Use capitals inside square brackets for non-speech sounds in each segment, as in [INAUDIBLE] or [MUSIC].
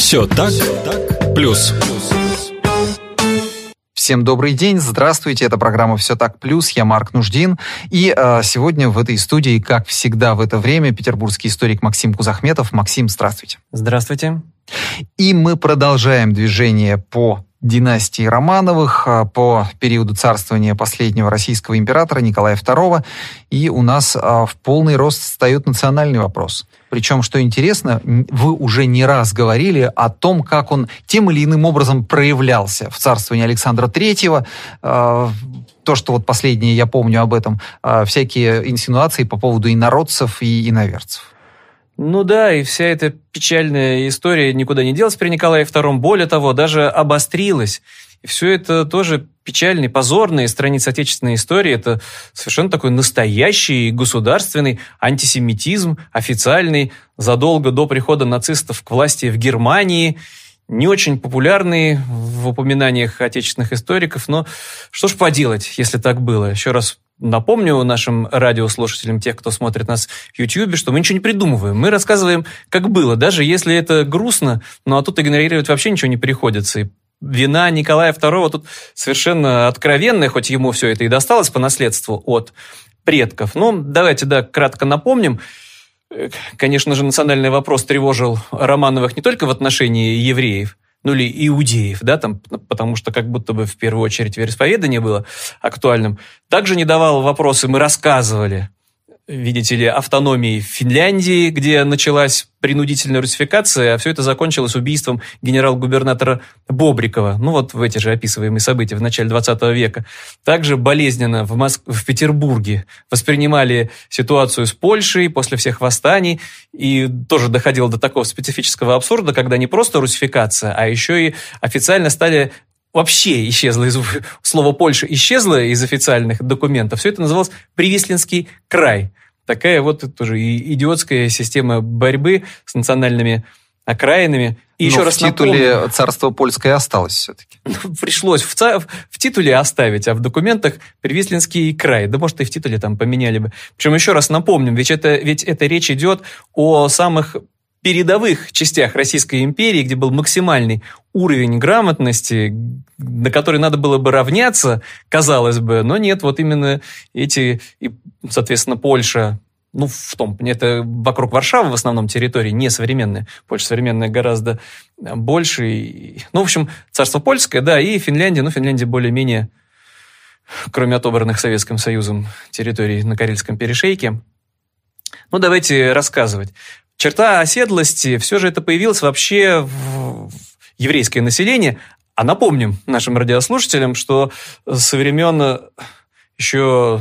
Все так, так, плюс. Всем добрый день, здравствуйте, это программа «Все так плюс», я Марк Нуждин, и э, сегодня в этой студии, как всегда в это время, петербургский историк Максим Кузахметов. Максим, здравствуйте. Здравствуйте. И мы продолжаем движение по династии Романовых а, по периоду царствования последнего российского императора Николая II. И у нас а, в полный рост встает национальный вопрос. Причем, что интересно, вы уже не раз говорили о том, как он тем или иным образом проявлялся в царствовании Александра III. А, то, что вот последнее я помню об этом, всякие инсинуации по поводу инородцев и иноверцев. Ну да, и вся эта печальная история никуда не делась при Николае II. Более того, даже обострилась. И все это тоже печальные, позорные страницы отечественной истории. Это совершенно такой настоящий государственный антисемитизм, официальный, задолго до прихода нацистов к власти в Германии не очень популярный в упоминаниях отечественных историков, но что ж поделать, если так было. Еще раз Напомню нашим радиослушателям, тех, кто смотрит нас в YouTube, что мы ничего не придумываем. Мы рассказываем, как было, даже если это грустно, ну а тут игнорировать вообще ничего не приходится. И вина Николая II тут совершенно откровенная, хоть ему все это и досталось по наследству от предков. Но ну, давайте, да, кратко напомним. Э, конечно же, национальный вопрос тревожил Романовых не только в отношении евреев, ну или иудеев, да, там, потому что как будто бы в первую очередь вероисповедание было актуальным. Также не давал вопросы, мы рассказывали видите ли, автономии Финляндии, где началась принудительная русификация, а все это закончилось убийством генерал-губернатора Бобрикова. Ну вот в эти же описываемые события в начале 20 века. Также болезненно в, Моск... в Петербурге воспринимали ситуацию с Польшей после всех восстаний, и тоже доходило до такого специфического абсурда, когда не просто русификация, а еще и официально стали вообще исчезло из слово Польша исчезло из официальных документов. Все это называлось Привислинский край такая вот тоже идиотская система борьбы с национальными окраинами. И Но еще в раз титуле напомню, царство польское осталось все-таки. [LAUGHS] Ну, пришлось в, ца- в титуле оставить, а в документах Привислинский край. Да может и в титуле там поменяли бы. Причем еще раз напомним, ведь это, ведь это речь идет о самых передовых частях Российской империи, где был максимальный уровень грамотности, на который надо было бы равняться, казалось бы, но нет, вот именно эти, и, соответственно, Польша, ну, в том, это вокруг Варшавы в основном территории, не современная. Польша современная гораздо больше. Ну, в общем, царство польское, да, и Финляндия, ну, Финляндия более-менее, кроме отобранных Советским Союзом территорий на Карельском перешейке. Ну, давайте рассказывать черта оседлости, все же это появилось вообще в еврейское население. А напомним нашим радиослушателям, что со времен э, еще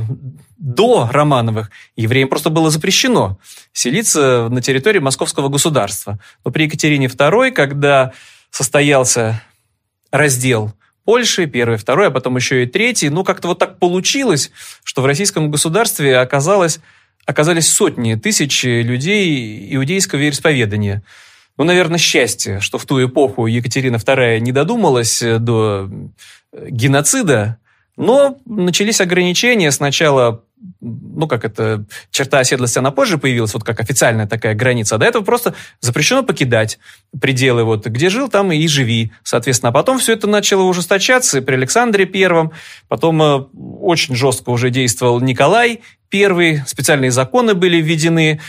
до Романовых евреям просто было запрещено селиться на территории московского государства. Но при Екатерине II, когда состоялся раздел Польши, первый, второй, а потом еще и третий, ну как-то вот так получилось, что в российском государстве оказалось оказались сотни тысяч людей иудейского вероисповедания. Ну, наверное, счастье, что в ту эпоху Екатерина II не додумалась до геноцида, но начались ограничения. Сначала ну, как это, черта оседлости, она позже появилась, вот как официальная такая граница. А до этого просто запрещено покидать пределы, вот, где жил, там и живи, соответственно. А потом все это начало ужесточаться при Александре Первом, потом э, очень жестко уже действовал Николай I, специальные законы были введены,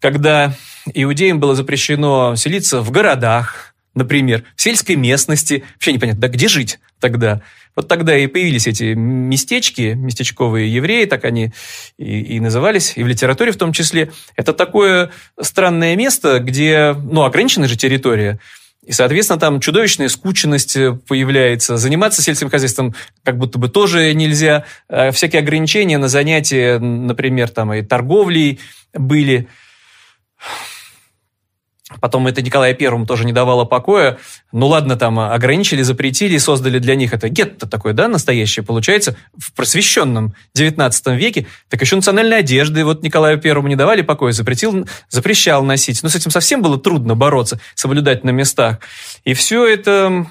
когда иудеям было запрещено селиться в городах, например, в сельской местности. Вообще непонятно, да где жить тогда? Вот тогда и появились эти местечки, местечковые евреи, так они и, и назывались, и в литературе в том числе. Это такое странное место, где, ну, ограниченная же территория, и, соответственно, там чудовищная скученность появляется. Заниматься сельским хозяйством как будто бы тоже нельзя. А всякие ограничения на занятия, например, там и торговлей были. Потом это Николая Первому тоже не давало покоя. Ну ладно, там ограничили, запретили, создали для них это гетто такое, да, настоящее, получается, в просвещенном 19 веке. Так еще национальной одежды вот Николаю Первому не давали покоя, запретил, запрещал носить. Но с этим совсем было трудно бороться, соблюдать на местах. И все это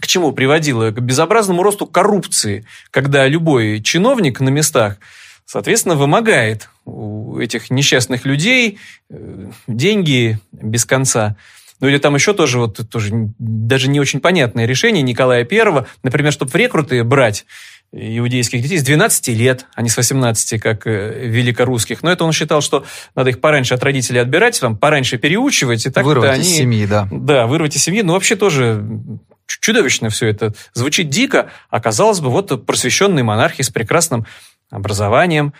к чему приводило? К безобразному росту коррупции, когда любой чиновник на местах – соответственно, вымогает у этих несчастных людей э, деньги без конца. Ну или там еще тоже, вот, тоже даже не очень понятное решение Николая I, например, чтобы в рекруты брать иудейских детей с 12 лет, а не с 18, как э, великорусских. Но это он считал, что надо их пораньше от родителей отбирать, там, пораньше переучивать. И так вырвать они, из семьи, да. Да, вырвать из семьи. Ну, вообще тоже чудовищно все это. Звучит дико, а казалось бы, вот просвещенные монархи с прекрасным образованием.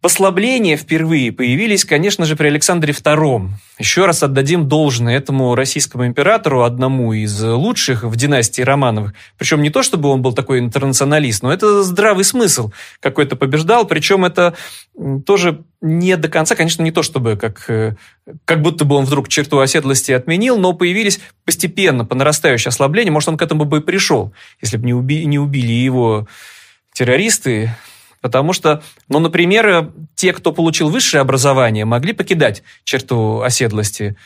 Послабления впервые появились, конечно же, при Александре II. Еще раз отдадим должное этому российскому императору, одному из лучших в династии Романовых. Причем не то, чтобы он был такой интернационалист, но это здравый смысл какой-то побеждал. Причем это тоже не до конца, конечно, не то, чтобы как, э, как будто бы он вдруг черту оседлости отменил, но появились постепенно по нарастающей ослабления. Может, он к этому бы и пришел, если бы не, уби не убили его террористы, Потому что, ну, например, те, кто получил высшее образование, могли покидать черту оседлости.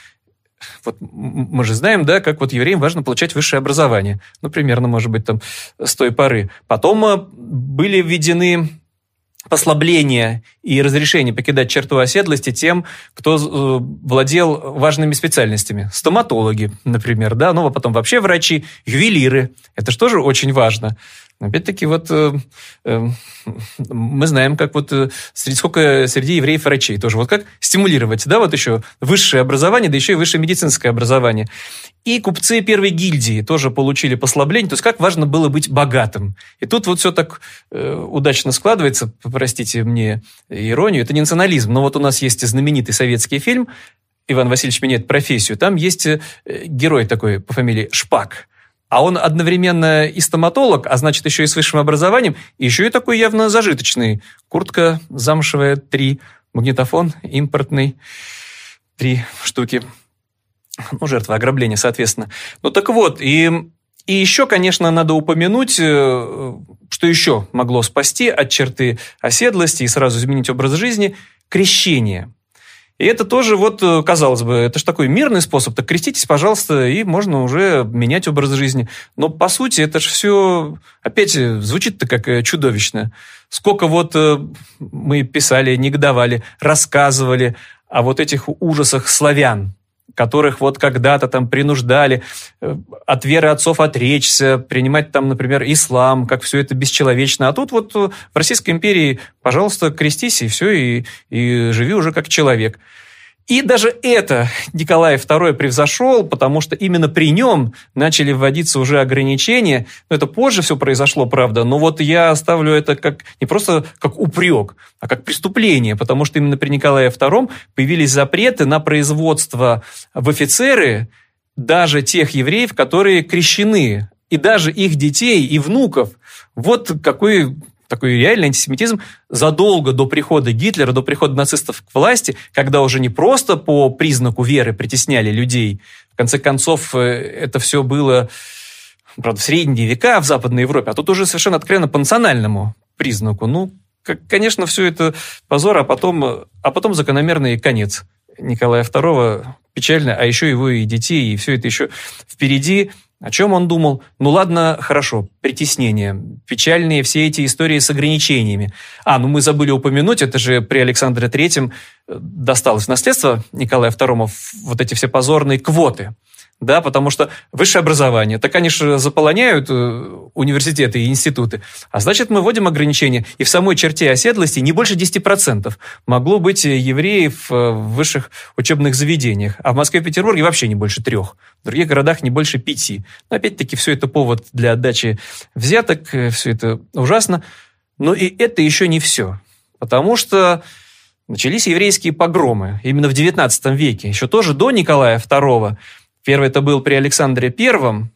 Вот мы же знаем, да, как вот евреям важно получать высшее образование. Ну, примерно, может быть, там с той поры. Потом э, были введены послабления и разрешение покидать черту оседлости тем, кто э, владел важными специальностями. Стоматологи, например, да, ну, а потом вообще врачи, ювелиры. Это же тоже очень важно. Опять-таки, вот э, э, мы знаем, как вот э, среди, сколько среди евреев врачей тоже. Вот как стимулировать, да, вот еще высшее образование, да еще и высшее медицинское образование. И купцы первой гильдии тоже получили послабление. То есть, как важно было быть богатым. И тут вот все так э, удачно складывается, простите мне иронию, это не национализм, но вот у нас есть знаменитый советский фильм «Иван Васильевич меняет профессию». Там есть э, герой такой по фамилии Шпак а он одновременно и стоматолог, а значит, еще и с высшим образованием, и еще и такой явно зажиточный. Куртка замшевая, три, магнитофон импортный, три штуки. Ну, жертва ограбления, соответственно. Ну, так вот, и, и еще, конечно, надо упомянуть, э, что еще могло спасти от черты оседлости и сразу изменить образ жизни – крещение – и это тоже, вот, э, казалось бы, это же такой мирный способ. Так креститесь, пожалуйста, и можно уже менять образ жизни. Но, по сути, это же все, опять, э, звучит-то как э, чудовищно. Сколько вот мы писали, негодовали, рассказывали о вот этих ужасах славян, которых вот когда-то там принуждали э, от веры отцов отречься, принимать там, например, ислам, как все это бесчеловечно. А тут вот э, в Российской империи, пожалуйста, крестись и все, и, и живи уже как человек. И даже это Николай II превзошел, потому что именно при нем начали вводиться уже ограничения. Но это позже все произошло, правда. Но вот я ставлю это как не просто как упрек, а как преступление, потому что именно при Николае II появились запреты на производство в офицеры даже тех евреев, которые крещены, и даже их детей и внуков. Вот какой такой реальный антисемитизм задолго до прихода Гитлера, до прихода нацистов к власти, когда уже не просто по признаку веры притесняли людей. В конце концов, э, это все было, правда, в средние века в Западной Европе, а тут уже совершенно откровенно по национальному признаку. Ну, конечно, все это позор, а потом, а потом закономерный конец Николая II печально, а еще его и детей, и все это еще впереди. О чем он думал? Ну ладно, хорошо, притеснение, печальные все эти истории с ограничениями. А, ну мы забыли упомянуть, это же при Александре Третьем э, досталось наследство Николая II вот эти все позорные квоты да, потому что высшее образование, так они же заполоняют э, университеты и институты, а значит, мы вводим ограничения, и в самой черте оседлости не больше 10% могло быть евреев э, в высших учебных заведениях, а в Москве и Петербурге вообще не больше трех, в других городах не больше пяти. Но опять-таки все это повод для отдачи взяток, э, все это ужасно, но и это еще не все, потому что начались еврейские погромы именно в XIX веке, еще тоже до Николая II, Первый это был при Александре Первом.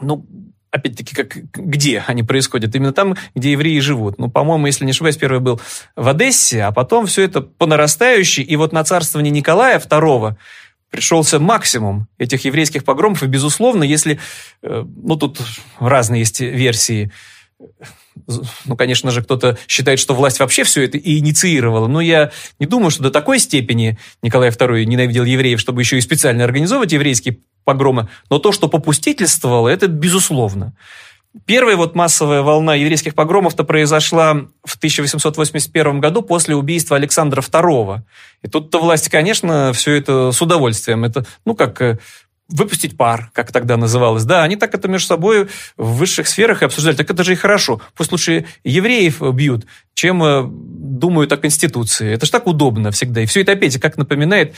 Ну, опять-таки, как, где они происходят? Именно там, где евреи живут. Ну, по-моему, если не ошибаюсь, первый был в Одессе, а потом все это по нарастающей. И вот на царствование Николая II пришелся максимум этих еврейских погромов. И, безусловно, если... Э, ну, тут разные есть версии ну, конечно же, кто-то считает, что власть вообще все это и инициировала, но я не думаю, что до такой степени Николай II ненавидел евреев, чтобы еще и специально организовывать еврейские погромы, но то, что попустительствовало, это безусловно. Первая вот массовая волна еврейских погромов-то произошла в 1881 году после убийства Александра II. И тут-то власти, конечно, все это с удовольствием. Это, ну, как э, выпустить пар, как тогда называлось. Да, они так это между собой в высших сферах и обсуждали. Так это же и хорошо. Пусть лучше евреев бьют, чем э, думают о Конституции. Это же так удобно всегда. И все это опять как напоминает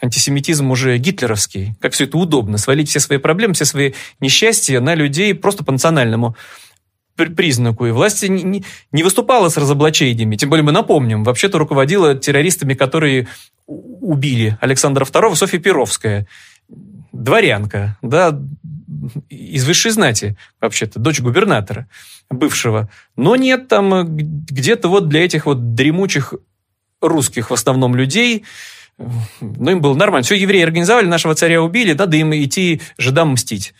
антисемитизм уже гитлеровский. Как все это удобно. Свалить все свои проблемы, все свои несчастья на людей просто по национальному признаку. И власть не, выступала с разоблачениями. Тем более мы напомним, вообще-то руководила террористами, которые убили Александра II, Софья Перовская. Дворянка, да, из высшей знати, вообще-то, дочь губернатора бывшего. Но нет, там где-то вот для этих вот дремучих русских в основном людей ну, им было нормально. Все, евреи организовали, нашего царя убили, надо им идти жидам мстить.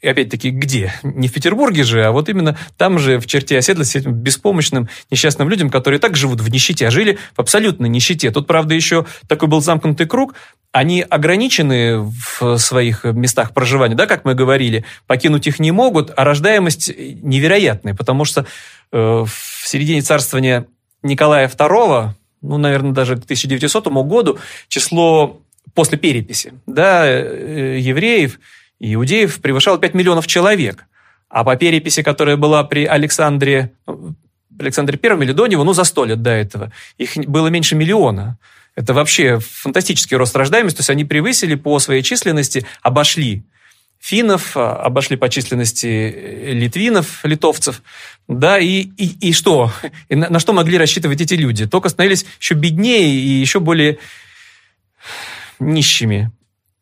И опять-таки, где? Не в Петербурге же, а вот именно там же, в черте оседлости, этим беспомощным, несчастным людям, которые так живут в нищете, а жили в абсолютной нищете. Тут, правда, еще такой был замкнутый круг. Они ограничены в своих местах проживания, да, как мы говорили, покинуть их не могут, а рождаемость невероятная, потому что э, в середине царствования Николая II, ну, наверное, даже к 1900 году число после переписи да, э, евреев иудеев превышало 5 миллионов человек. А по переписи, которая была при Александре, ну, Александре Первом или до него, ну, за сто лет до этого, их было меньше миллиона. Это вообще фантастический рост рождаемости, то есть они превысили по своей численности, обошли финнов, а, обошли по численности э, литвинов, литовцев, да, и, и, и что? И на, на что могли рассчитывать эти люди? Только становились еще беднее и еще более нищими.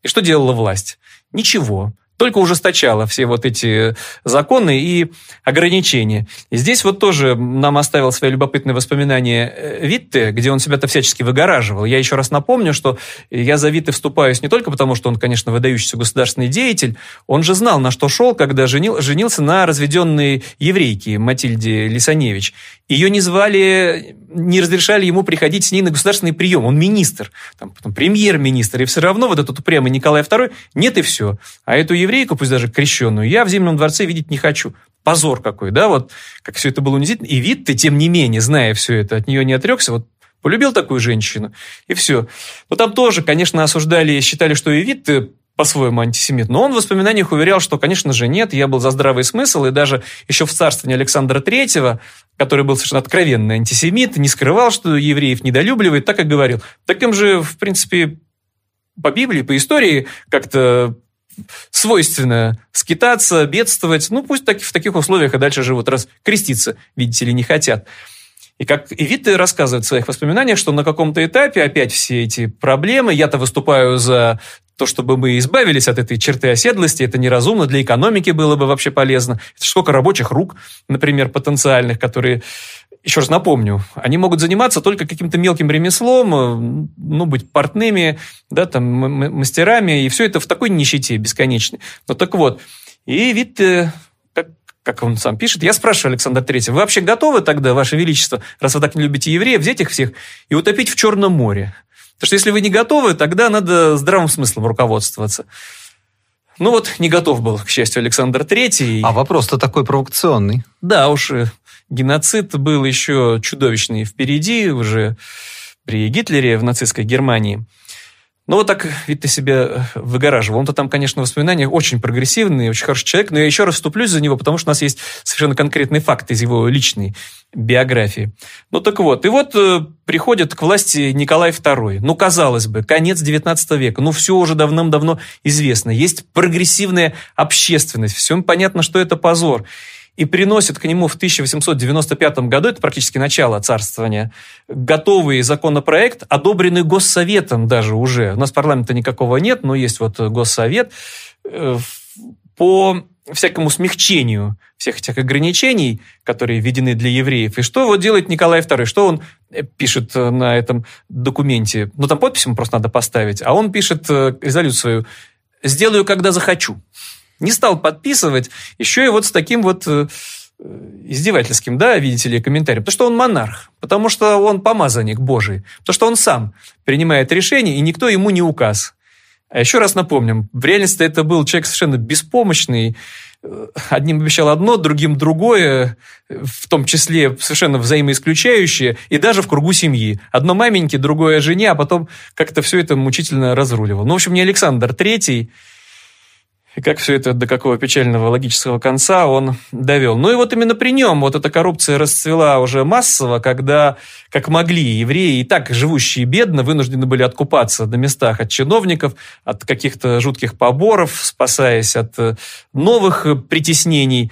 И что делала власть? Ничего только ужесточала все вот эти законы и ограничения. И здесь вот тоже нам оставил свои любопытные воспоминания э, Витте, где он себя-то всячески выгораживал. Я еще раз напомню, что я за Витте вступаюсь не только потому, что он, конечно, выдающийся государственный деятель, он же знал, на что шел, когда женил, женился на разведенной еврейке Матильде Лисаневич. Ее не звали, не разрешали ему приходить с ней на государственный прием. Он министр, там, потом премьер-министр. И все равно вот этот упрямый Николай II нет и все. А эту еврейку, пусть даже крещенную, я в Зимнем дворце видеть не хочу. Позор какой, да, вот как все это было унизительно. И вид ты, тем не менее, зная все это, от нее не отрекся, вот полюбил такую женщину, и все. Но там тоже, конечно, осуждали, считали, что и вид ты по-своему антисемит. Но он в воспоминаниях уверял, что, конечно же, нет, я был за здравый смысл, и даже еще в царствовании Александра Третьего, который был совершенно откровенный антисемит, не скрывал, что евреев недолюбливает, так и говорил. Таким же, в принципе, по Библии, по истории как-то свойственно скитаться, бедствовать. Ну, пусть так, в таких условиях и дальше живут, раз креститься, видите ли, не хотят. И как и Витте рассказывает в своих воспоминаниях, что на каком-то этапе опять все эти проблемы, я-то выступаю за то, чтобы мы избавились от этой черты оседлости, это неразумно, для экономики было бы вообще полезно. Это сколько рабочих рук, например, потенциальных, которые, еще раз напомню, они могут заниматься только каким-то мелким ремеслом, ну, быть портными, да, там, мастерами, и все это в такой нищете бесконечной. Ну, так вот, и Витте как он сам пишет. Я спрашиваю Александра Третьего, вы вообще готовы тогда, Ваше Величество, раз вы так не любите евреев, взять их всех и утопить в Черном море? Потому что если вы не готовы, тогда надо здравым смыслом руководствоваться. Ну вот, не готов был, к счастью, Александр Третий. А вопрос-то такой провокационный. Да уж, э, геноцид был еще чудовищный впереди, уже при Гитлере в нацистской Германии. Ну, вот так ведь ты себя э, выгораживал. Он-то там, конечно, воспоминания очень прогрессивный, очень хороший человек, но я еще раз вступлюсь за него, потому что у нас есть совершенно конкретный факт из его личной биографии. Ну, так вот. И вот э, приходит к власти Николай II. Ну, казалось бы, конец XIX века. Ну, все уже давным-давно известно. Есть прогрессивная общественность. Всем понятно, что это позор и приносит к нему в 1895 году, это практически начало царствования, готовый законопроект, одобренный Госсоветом даже уже. У нас парламента никакого нет, но есть вот Госсовет э, по всякому смягчению всех этих ограничений, которые введены для евреев. И что вот делает Николай II? Что он э, пишет э, на этом документе? Ну, там подпись ему просто надо поставить. А он пишет резолюцию «Сделаю, когда захочу» не стал подписывать, еще и вот с таким вот э, издевательским, да, видите ли, комментарием, потому что он монарх, потому что он помазанник Божий, потому что он сам принимает решения, и никто ему не указ. А еще раз напомним, в реальности это был человек совершенно беспомощный, одним обещал одно, другим другое, в том числе совершенно взаимоисключающее, и даже в кругу семьи. Одно маменьке, другое жене, а потом как-то все это мучительно разруливал. Ну, в общем, не Александр Третий, и как все это до какого печального логического конца он довел. Ну и вот именно при нем вот эта коррупция расцвела уже массово, когда, как могли, евреи, и так живущие бедно, вынуждены были откупаться на местах от чиновников, от каких-то жутких поборов, спасаясь от э, новых притеснений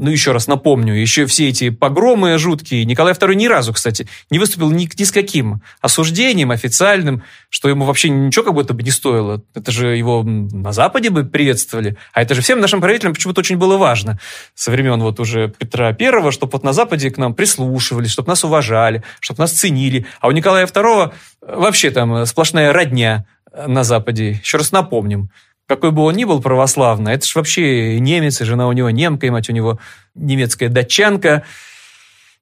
ну, еще раз напомню, еще все эти погромы жуткие. Николай II ни разу, кстати, не выступил ни, ни с каким осуждением официальным, что ему вообще ничего как будто бы не стоило. Это же его на Западе бы приветствовали. А это же всем нашим правителям почему-то очень было важно. Со времен вот уже Петра I, чтобы вот на Западе к нам прислушивались, чтобы нас уважали, чтобы нас ценили. А у Николая II вообще там сплошная родня на Западе. Еще раз напомним какой бы он ни был православный, это же вообще немец, и жена у него немка, и мать у него немецкая датчанка.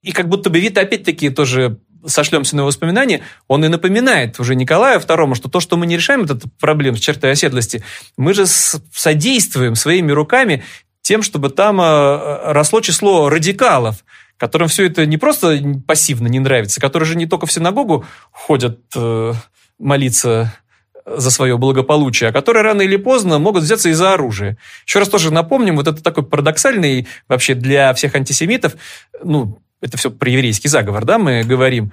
И как будто бы вид, опять-таки, тоже сошлемся на его воспоминания, он и напоминает уже Николаю II, что то, что мы не решаем этот проблем с чертой оседлости, мы же содействуем своими руками тем, чтобы там э, росло число радикалов, которым все это не просто пассивно не нравится, которые же не только в синагогу ходят э, молиться за свое благополучие, а которые рано или поздно могут взяться из за оружия. Еще раз тоже напомним, вот это такой парадоксальный вообще для всех антисемитов, ну, это все про еврейский заговор, да, мы говорим,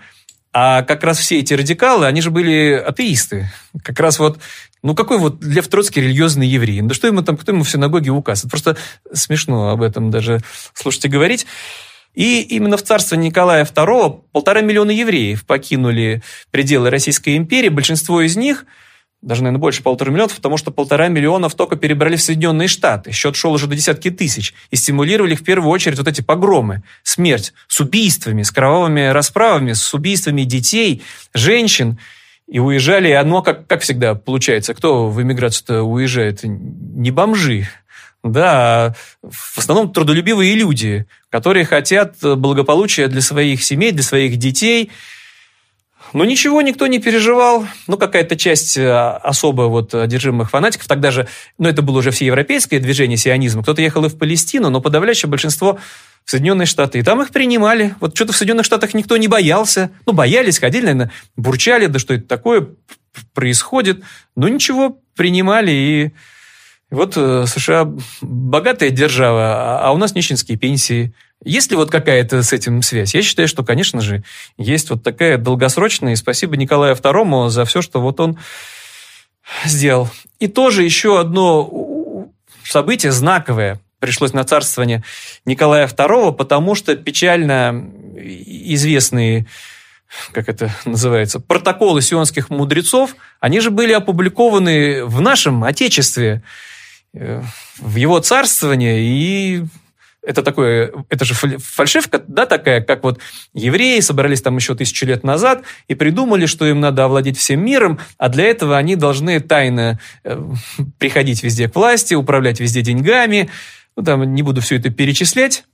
а как раз все эти радикалы, они же были атеисты. Как раз вот, ну какой вот Лев Троцкий религиозный еврей? Да что ему там, кто ему в синагоге указ? Это просто смешно об этом даже слушайте говорить. И именно в царство Николая II полтора миллиона евреев покинули пределы Российской империи. Большинство из них – даже, наверное, больше полутора миллионов, потому что полтора миллионов только перебрали в Соединенные Штаты. Счет шел уже до десятки тысяч. И стимулировали в первую очередь вот эти погромы, смерть с убийствами, с кровавыми расправами, с убийствами детей, женщин. И уезжали, и одно, как, как всегда получается, кто в эмиграцию-то уезжает? Не бомжи, да, а в основном трудолюбивые люди, которые хотят благополучия для своих семей, для своих детей – но ничего никто не переживал. Ну, какая-то часть э, особо вот одержимых фанатиков, тогда же, ну, это было уже всеевропейское движение сионизма. Кто-то ехал и в Палестину, но подавляющее большинство в Соединенные Штаты. И там их принимали. Вот что-то в Соединенных Штатах никто не боялся. Ну, боялись, ходили, наверное, бурчали, да что это такое происходит. Но ничего, принимали и вот э, США богатая держава, а у нас нищенские пенсии. Есть ли вот какая-то с этим связь? Я считаю, что, конечно же, есть вот такая долгосрочная. И спасибо Николаю II за все, что вот он сделал. И тоже еще одно событие знаковое пришлось на царствование Николая II, потому что печально известные как это называется, протоколы сионских мудрецов, они же были опубликованы в нашем Отечестве. Э, в его царствование, и это такое, это же фальшивка, да, такая, как вот евреи собрались там еще тысячу лет назад и придумали, что им надо овладеть всем миром, а для этого они должны тайно э, приходить везде к власти, управлять везде деньгами. Ну, там не буду все это перечислять.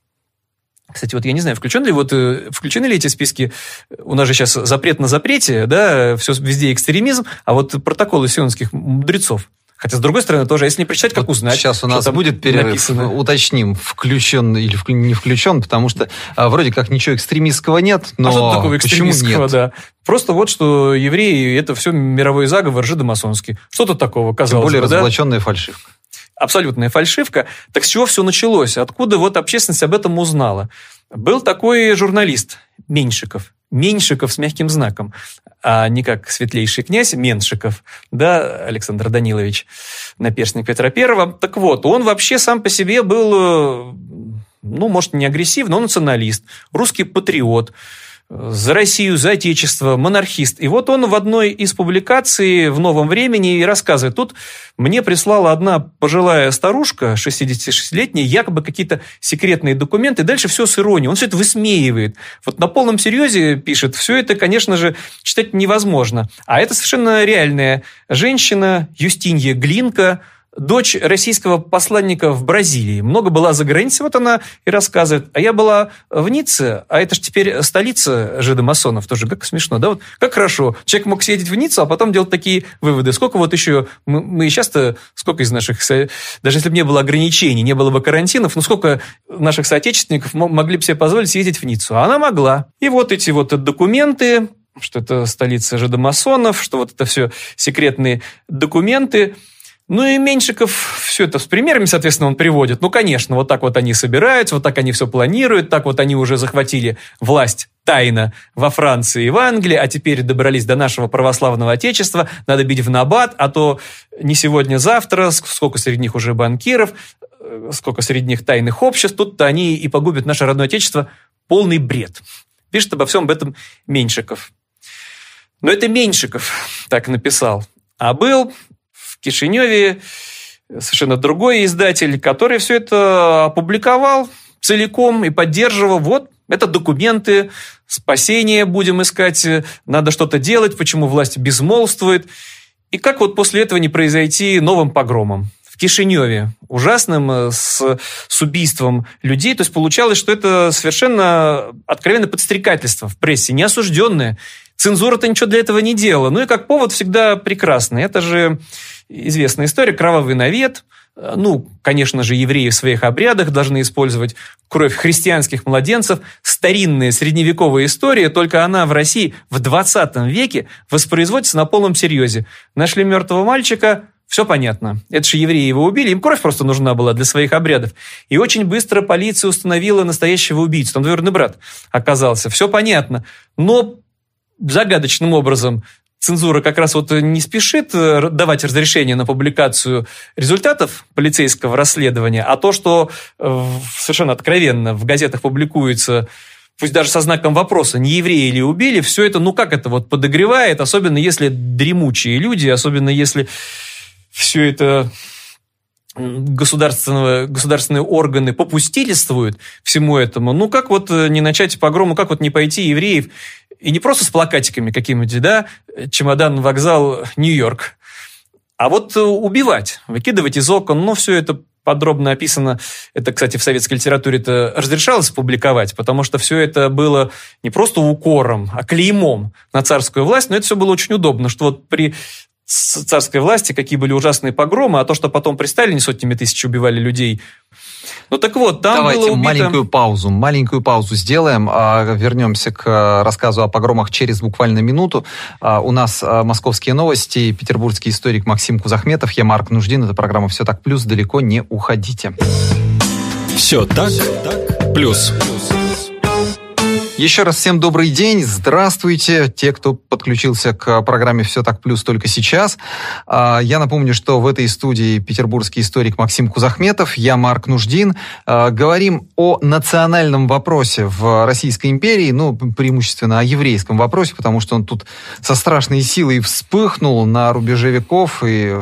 Кстати, вот я не знаю, включен ли вот, э, включены ли эти списки, у нас же сейчас запрет на запрете, да, все везде экстремизм, а вот протоколы сионских мудрецов, Хотя, с другой стороны, тоже, если не прочитать, как вот узнать? Сейчас у нас будет перерыв. Написано. Уточним, включен или не включен, потому что а, вроде как ничего экстремистского нет, но а что такого экстремистского, нет? да? Просто вот, что евреи – это все мировой заговор жидомасонский. Что-то такого, казалось Тем более бы, разоблаченная да? фальшивка. Абсолютная фальшивка. Так с чего все началось? Откуда вот общественность об этом узнала? Был такой журналист Меньшиков, Меньшиков с мягким знаком, а не как светлейший князь Меншиков, да, Александр Данилович, наперстник Петра Первого. Так вот, он вообще сам по себе был, э, ну, может, не агрессивный, но националист, русский патриот, за Россию, за Отечество, монархист. И вот он в одной из публикаций в «Новом времени» и рассказывает. Тут мне прислала одна пожилая старушка, 66-летняя, якобы какие-то секретные документы. Дальше все с иронией. Он все это высмеивает. Вот на полном серьезе пишет. Все это, конечно же, читать невозможно. А это совершенно реальная женщина, Юстинья Глинка, дочь российского посланника в Бразилии. Много была за границей, вот она и рассказывает. А я была в Ницце, а это же теперь столица жидомасонов. Тоже как смешно, да? Вот как хорошо. Человек мог съездить в Ниццу, а потом делать такие выводы. Сколько вот еще... Мы, мы часто... Сколько из наших... Даже если бы не было ограничений, не было бы карантинов, ну сколько наших соотечественников могли бы себе позволить съездить в Ниццу? А она могла. И вот эти вот документы, что это столица жидомасонов, что вот это все секретные документы. Ну и Меньшиков все это с примерами, соответственно, он приводит. Ну, конечно, вот так вот они собираются, вот так они все планируют, так вот они уже захватили власть тайно во Франции и в Англии, а теперь добрались до нашего православного отечества, надо бить в набат, а то не сегодня-завтра, сколько среди них уже банкиров, э, сколько среди них тайных обществ, тут-то они и погубят наше родное отечество. Полный бред. Пишет обо всем об этом Меньшиков. Но это Меньшиков так написал. А был Кишиневе совершенно другой издатель, который все это опубликовал целиком и поддерживал. Вот, это документы, спасение будем искать, надо что-то делать, почему власть безмолвствует. И как вот после этого не произойти новым погромом? В Кишиневе, ужасным, э, с, с убийством людей. То есть получалось, что это совершенно откровенное подстрекательство в прессе, неосужденное. Цензура-то ничего для этого не делала. Ну и как повод всегда прекрасный. Это же известная история, кровавый навет. Ну, конечно же, евреи в своих обрядах должны использовать кровь христианских младенцев. Старинная средневековая история, только она в России в 20 веке воспроизводится на полном серьезе. Нашли мертвого мальчика, все понятно. Это же евреи его убили, им кровь просто нужна была для своих обрядов. И очень быстро полиция установила настоящего убийцу. Там двоюродный брат оказался. Все понятно. Но загадочным образом цензура как раз вот не спешит э, давать разрешение на публикацию результатов полицейского расследования, а то, что э, совершенно откровенно в газетах публикуется пусть даже со знаком вопроса, не евреи ли убили, все это, ну как это вот подогревает, особенно если дремучие люди, особенно если все это государственного, государственные органы попустительствуют всему этому, ну как вот э, не начать погрому, как вот не пойти евреев и не просто с плакатиками какими-нибудь, да, чемодан, вокзал, Нью-Йорк, а вот э, убивать, выкидывать из окон, ну, все это подробно описано. Это, кстати, в советской литературе это разрешалось публиковать, потому что все это было не просто укором, а клеймом на царскую власть, но это все было очень удобно, что вот при царской власти какие были ужасные погромы, а то, что потом при Сталине сотнями тысяч убивали людей, ну так вот, там Давайте было убито... маленькую паузу, маленькую паузу сделаем. А, вернемся к рассказу о погромах через буквально минуту. А, у нас а, московские новости, петербургский историк Максим Кузахметов, я Марк Нуждин. Это программа «Все так плюс». Далеко не уходите. Все так, плюс. Еще раз всем добрый день, здравствуйте, те, кто подключился к программе «Все так плюс» только сейчас. А, я напомню, что в этой студии петербургский историк Максим Кузахметов, я Марк Нуждин. А, говорим о национальном вопросе в Российской империи, ну, преимущественно о еврейском вопросе, потому что он тут со страшной силой вспыхнул на рубеже веков и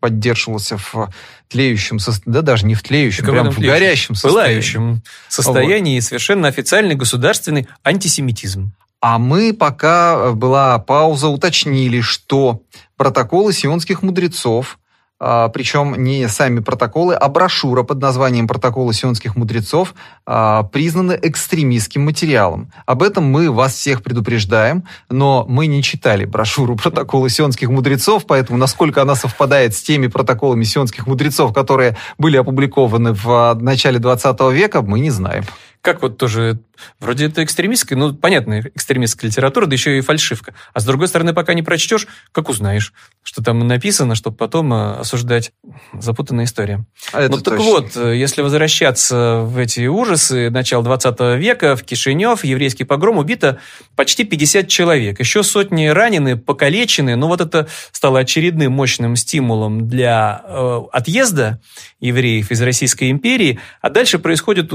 поддерживался в тлеющем, да даже не в тлеющем, прям в горящем состоянии. Пылающем состоянии вот. совершенно официальный государственный антисемитизм. А мы, пока была пауза, уточнили, что протоколы сионских мудрецов причем не сами протоколы, а брошюра под названием «Протоколы сионских мудрецов» а, признаны экстремистским материалом. Об этом мы вас всех предупреждаем, но мы не читали брошюру [LAUGHS] «Протоколы сионских мудрецов», поэтому насколько она совпадает с теми протоколами сионских мудрецов, которые были опубликованы в а, начале 20 века, мы не знаем как вот тоже, вроде это экстремистская, ну, понятно, экстремистская литература, да еще и фальшивка. А с другой стороны, пока не прочтешь, как узнаешь, что там написано, чтобы потом э, осуждать запутанная история. А это ну, так точно. вот, э, если возвращаться в эти ужасы начала 20 века, в Кишинев, еврейский погром, убито почти 50 человек. Еще сотни ранены, покалечены. Ну, вот это стало очередным мощным стимулом для э, отъезда евреев из Российской империи. А дальше происходят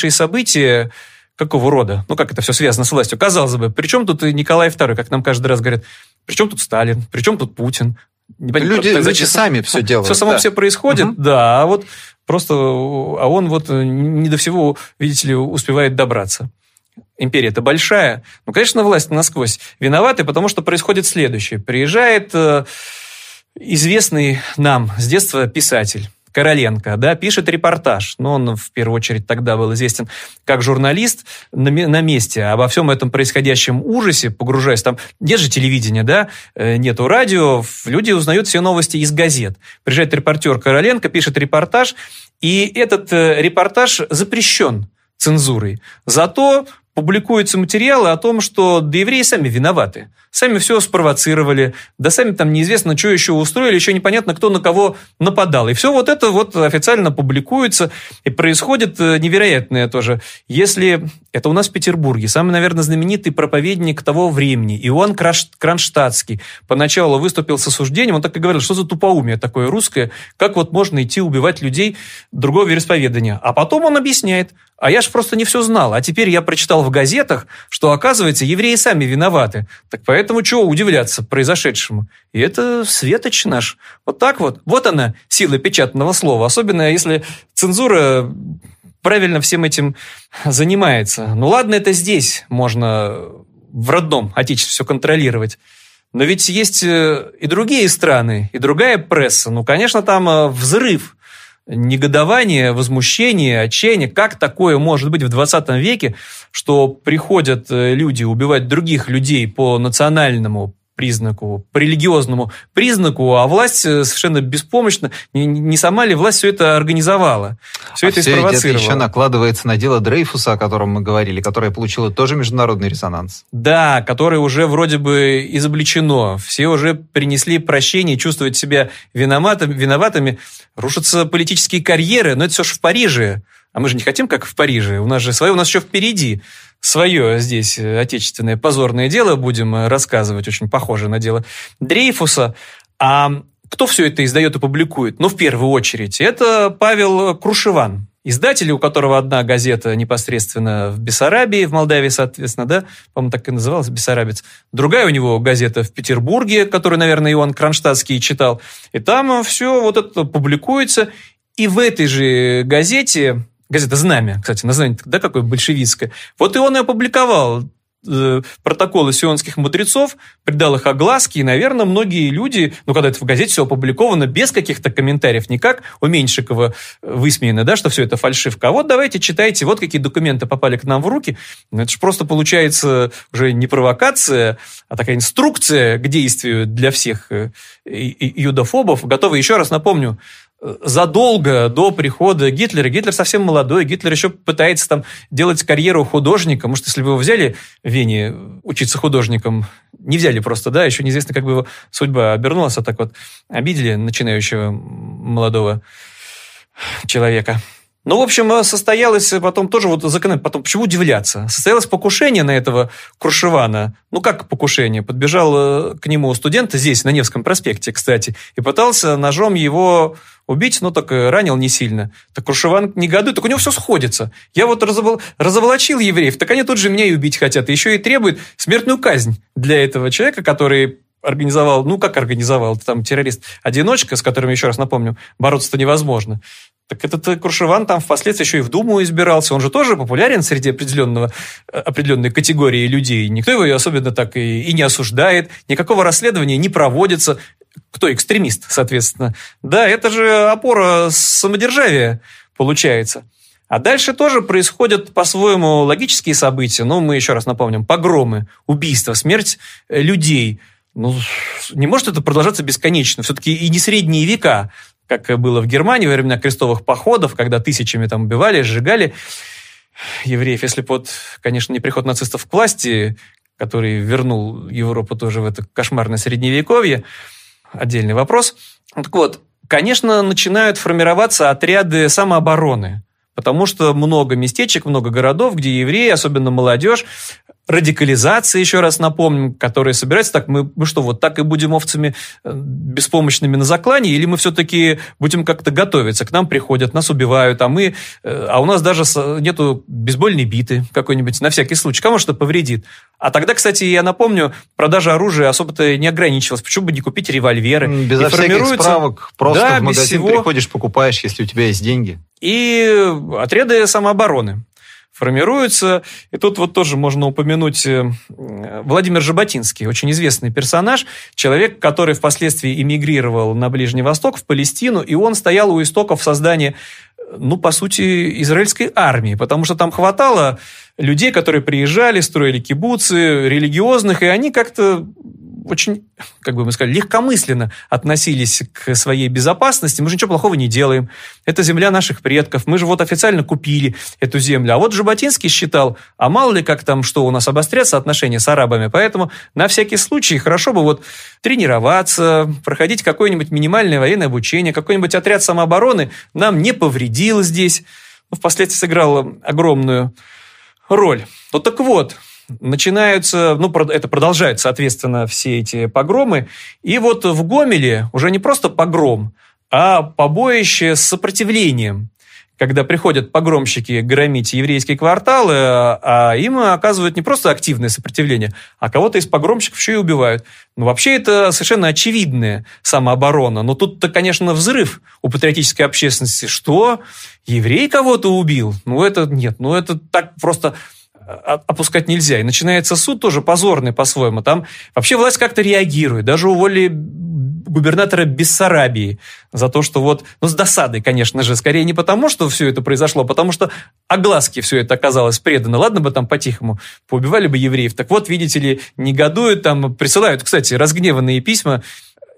ужаснейшие события, какого рода? Ну, как это все связано с властью? Казалось бы, при чем тут Николай II, как нам каждый раз говорят, при чем тут Сталин, при чем тут Путин? Люди, люди сами все делают. Все само да. все происходит, угу. да, а вот просто, а он вот не до всего, видите ли, успевает добраться. Империя-то большая. Ну, конечно, власть насквозь виноваты, потому что происходит следующее. Приезжает э, известный нам с детства писатель. Короленко, да, пишет репортаж. Но он в первую очередь тогда был известен как журналист на, на месте. Обо всем этом происходящем ужасе, погружаясь там, нет же телевидения, да, э, нету радио, люди узнают все новости из газет. Приезжает репортер Короленко, пишет репортаж, и этот э, репортаж запрещен цензурой. Зато публикуются материалы о том, что да евреи сами виноваты. Сами все спровоцировали, да сами там неизвестно, что еще устроили, еще непонятно, кто на кого нападал. И все вот это вот официально публикуется, и происходит э, невероятное тоже. Если это у нас в Петербурге, самый, наверное, знаменитый проповедник того времени, Иоанн Кронштадтский, поначалу выступил с осуждением, он так и говорил, что за тупоумие такое русское, как вот можно идти убивать людей другого вероисповедания. А потом он объясняет, а я же просто не все знал, а теперь я прочитал в газетах, что, оказывается, евреи сами виноваты. Так поэтому чего удивляться произошедшему? И это светоч наш. Вот так вот. Вот она, сила печатного слова. Особенно, если цензура правильно всем этим занимается. Ну ладно, это здесь можно в родном отечестве все контролировать. Но ведь есть э, и другие страны, и другая пресса. Ну, конечно, там э, взрыв негодование, возмущение, отчаяние. Как такое может быть в 20 веке, что приходят э, люди убивать других людей по национальному признаку, по религиозному признаку, а власть э, совершенно беспомощна. Не, не сама ли власть все это организовала, все а это все спровоцировала? это еще накладывается на дело Дрейфуса, о котором мы говорили, которое получило тоже международный резонанс. Да, которое уже вроде бы изобличено. Все уже принесли прощение, чувствуют себя виноватыми, виноватыми. Рушатся политические карьеры, но это все же в Париже. А мы же не хотим, как в Париже. У нас же свое, у нас еще впереди свое здесь э, отечественное позорное дело будем э, рассказывать, очень похоже на дело Дрейфуса. А кто все это издает и публикует? Ну, в первую очередь, это Павел Крушеван, издатель, у которого одна газета непосредственно в Бессарабии, в Молдавии, соответственно, да, по-моему, так и называлась, Бессарабец. Другая у него газета в Петербурге, которую, наверное, Иоанн Кронштадтский читал. И там все вот это публикуется. И в этой же газете газета «Знамя», кстати, название, да, какое большевистское. Вот и он и опубликовал э, протоколы сионских мудрецов, придал их огласки, и, наверное, многие люди, ну, когда это в газете все опубликовано без каких-то комментариев, не как у Меньшикова высмеяно, да, что все это фальшивка, а вот давайте читайте, вот какие документы попали к нам в руки. Ну, это же просто получается уже не провокация, а такая инструкция к действию для всех э, юдофобов. Готовы, еще раз напомню, задолго до прихода Гитлера. Гитлер совсем молодой, Гитлер еще пытается там делать карьеру художника. Может, если бы его взяли в Вене учиться художником, не взяли просто, да, еще неизвестно, как бы его судьба обернулась, а так вот обидели начинающего молодого человека. Ну, в общем, э, состоялось потом тоже вот закон... Потом, почему удивляться? Состоялось покушение на этого Крушевана. Ну, как покушение? Подбежал э, к нему студент здесь, на Невском проспекте, кстати, и пытался ножом его убить, но так ранил не сильно. Так Крушеван негодует, так у него все сходится. Я вот разовол... разоволочил евреев, так они тут же меня и убить хотят. И еще и требуют смертную казнь для этого человека, который организовал, ну как организовал, там террорист-одиночка, с которым, еще раз напомню, бороться-то невозможно. Так этот э, Крушеван там впоследствии еще и в Думу избирался. Он же тоже популярен среди определенного, э, определенной категории людей. Никто его особенно так и, и не осуждает. Никакого расследования не проводится. Кто экстремист, соответственно. Да, это же опора самодержавия получается. А дальше тоже происходят по-своему логические события. Но мы еще раз напомним. Погромы, убийства, смерть э, людей. Ну, не может это продолжаться бесконечно. Все-таки и не средние века как было в Германии во времена крестовых походов, когда тысячами там убивали, сжигали евреев. Если вот, конечно, не приход нацистов к власти, который вернул Европу тоже в это кошмарное средневековье, отдельный вопрос. Так вот, конечно, начинают формироваться отряды самообороны, потому что много местечек, много городов, где евреи, особенно молодежь, радикализации, еще раз напомним, которые собираются, так мы, мы что, вот так и будем овцами э, беспомощными на заклане, или мы все-таки будем как-то готовиться, к нам приходят, нас убивают, а мы, э, а у нас даже нету бейсбольной биты какой-нибудь, на всякий случай, кому что повредит. А тогда, кстати, я напомню, продажа оружия особо-то не ограничивалась, почему бы не купить револьверы? Безо и всяких справок, просто да, в магазин всего... приходишь, покупаешь, если у тебя есть деньги. И отряды самообороны формируются. И тут вот тоже можно упомянуть э, Владимир Жаботинский, очень известный персонаж, человек, который впоследствии эмигрировал на Ближний Восток, в Палестину, и он стоял у истоков создания ну, по сути, израильской армии, потому что там хватало людей, которые приезжали, строили кибуцы, религиозных, и они как-то очень, как бы мы сказали, легкомысленно относились к своей безопасности. Мы же ничего плохого не делаем. Это земля наших предков. Мы же вот официально купили эту землю. А вот Жаботинский считал, а мало ли как там, что у нас обострятся отношения с арабами. Поэтому на всякий случай хорошо бы вот тренироваться, проходить какое-нибудь минимальное военное обучение, какой-нибудь отряд самообороны нам не повредил здесь. Ну, впоследствии сыграл огромную роль. Ну так вот, начинаются, ну, это продолжают, соответственно, все эти погромы. И вот в Гомеле уже не просто погром, а побоище с сопротивлением когда приходят погромщики громить еврейские кварталы, а им оказывают не просто активное сопротивление, а кого-то из погромщиков еще и убивают. Ну, вообще это совершенно очевидная самооборона. Но тут-то, конечно, взрыв у патриотической общественности. Что? Еврей кого-то убил? Ну, это нет. Ну, это так просто опускать нельзя. И начинается суд тоже позорный по-своему. Там вообще власть как-то реагирует. Даже уволили губернатора Бессарабии за то, что вот, ну, с досадой, конечно же, скорее не потому, что все это произошло, а потому что огласки все это оказалось предано. Ладно бы там по-тихому поубивали бы евреев. Так вот, видите ли, негодуют там, присылают, кстати, разгневанные письма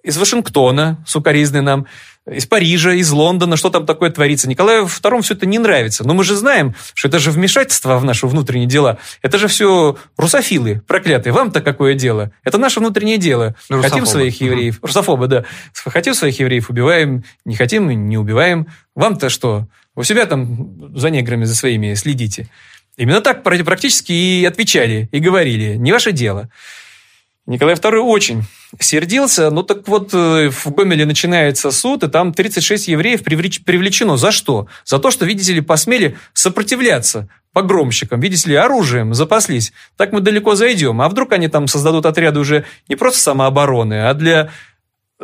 из Вашингтона, сукоризны нам, из Парижа, из Лондона, что там такое творится. Николаю II все это не нравится. Но мы же знаем, что это же вмешательство в наши внутренние дела. Это же все русофилы проклятые. Вам-то какое дело? Это наше внутреннее дело. Русофобы. Хотим своих евреев... Угу. Русофобы, да. Хотим своих евреев, убиваем. Не хотим, не убиваем. Вам-то что? У себя там за неграми, за своими следите. Именно так практически и отвечали, и говорили. Не ваше дело. Николай II очень сердился. Ну так вот, э, в Гомеле начинается суд, и там 36 евреев привлечено. За что? За то, что, видите ли, посмели сопротивляться погромщикам, видите ли, оружием запаслись. Так мы далеко зайдем. А вдруг они там создадут отряды уже не просто самообороны, а для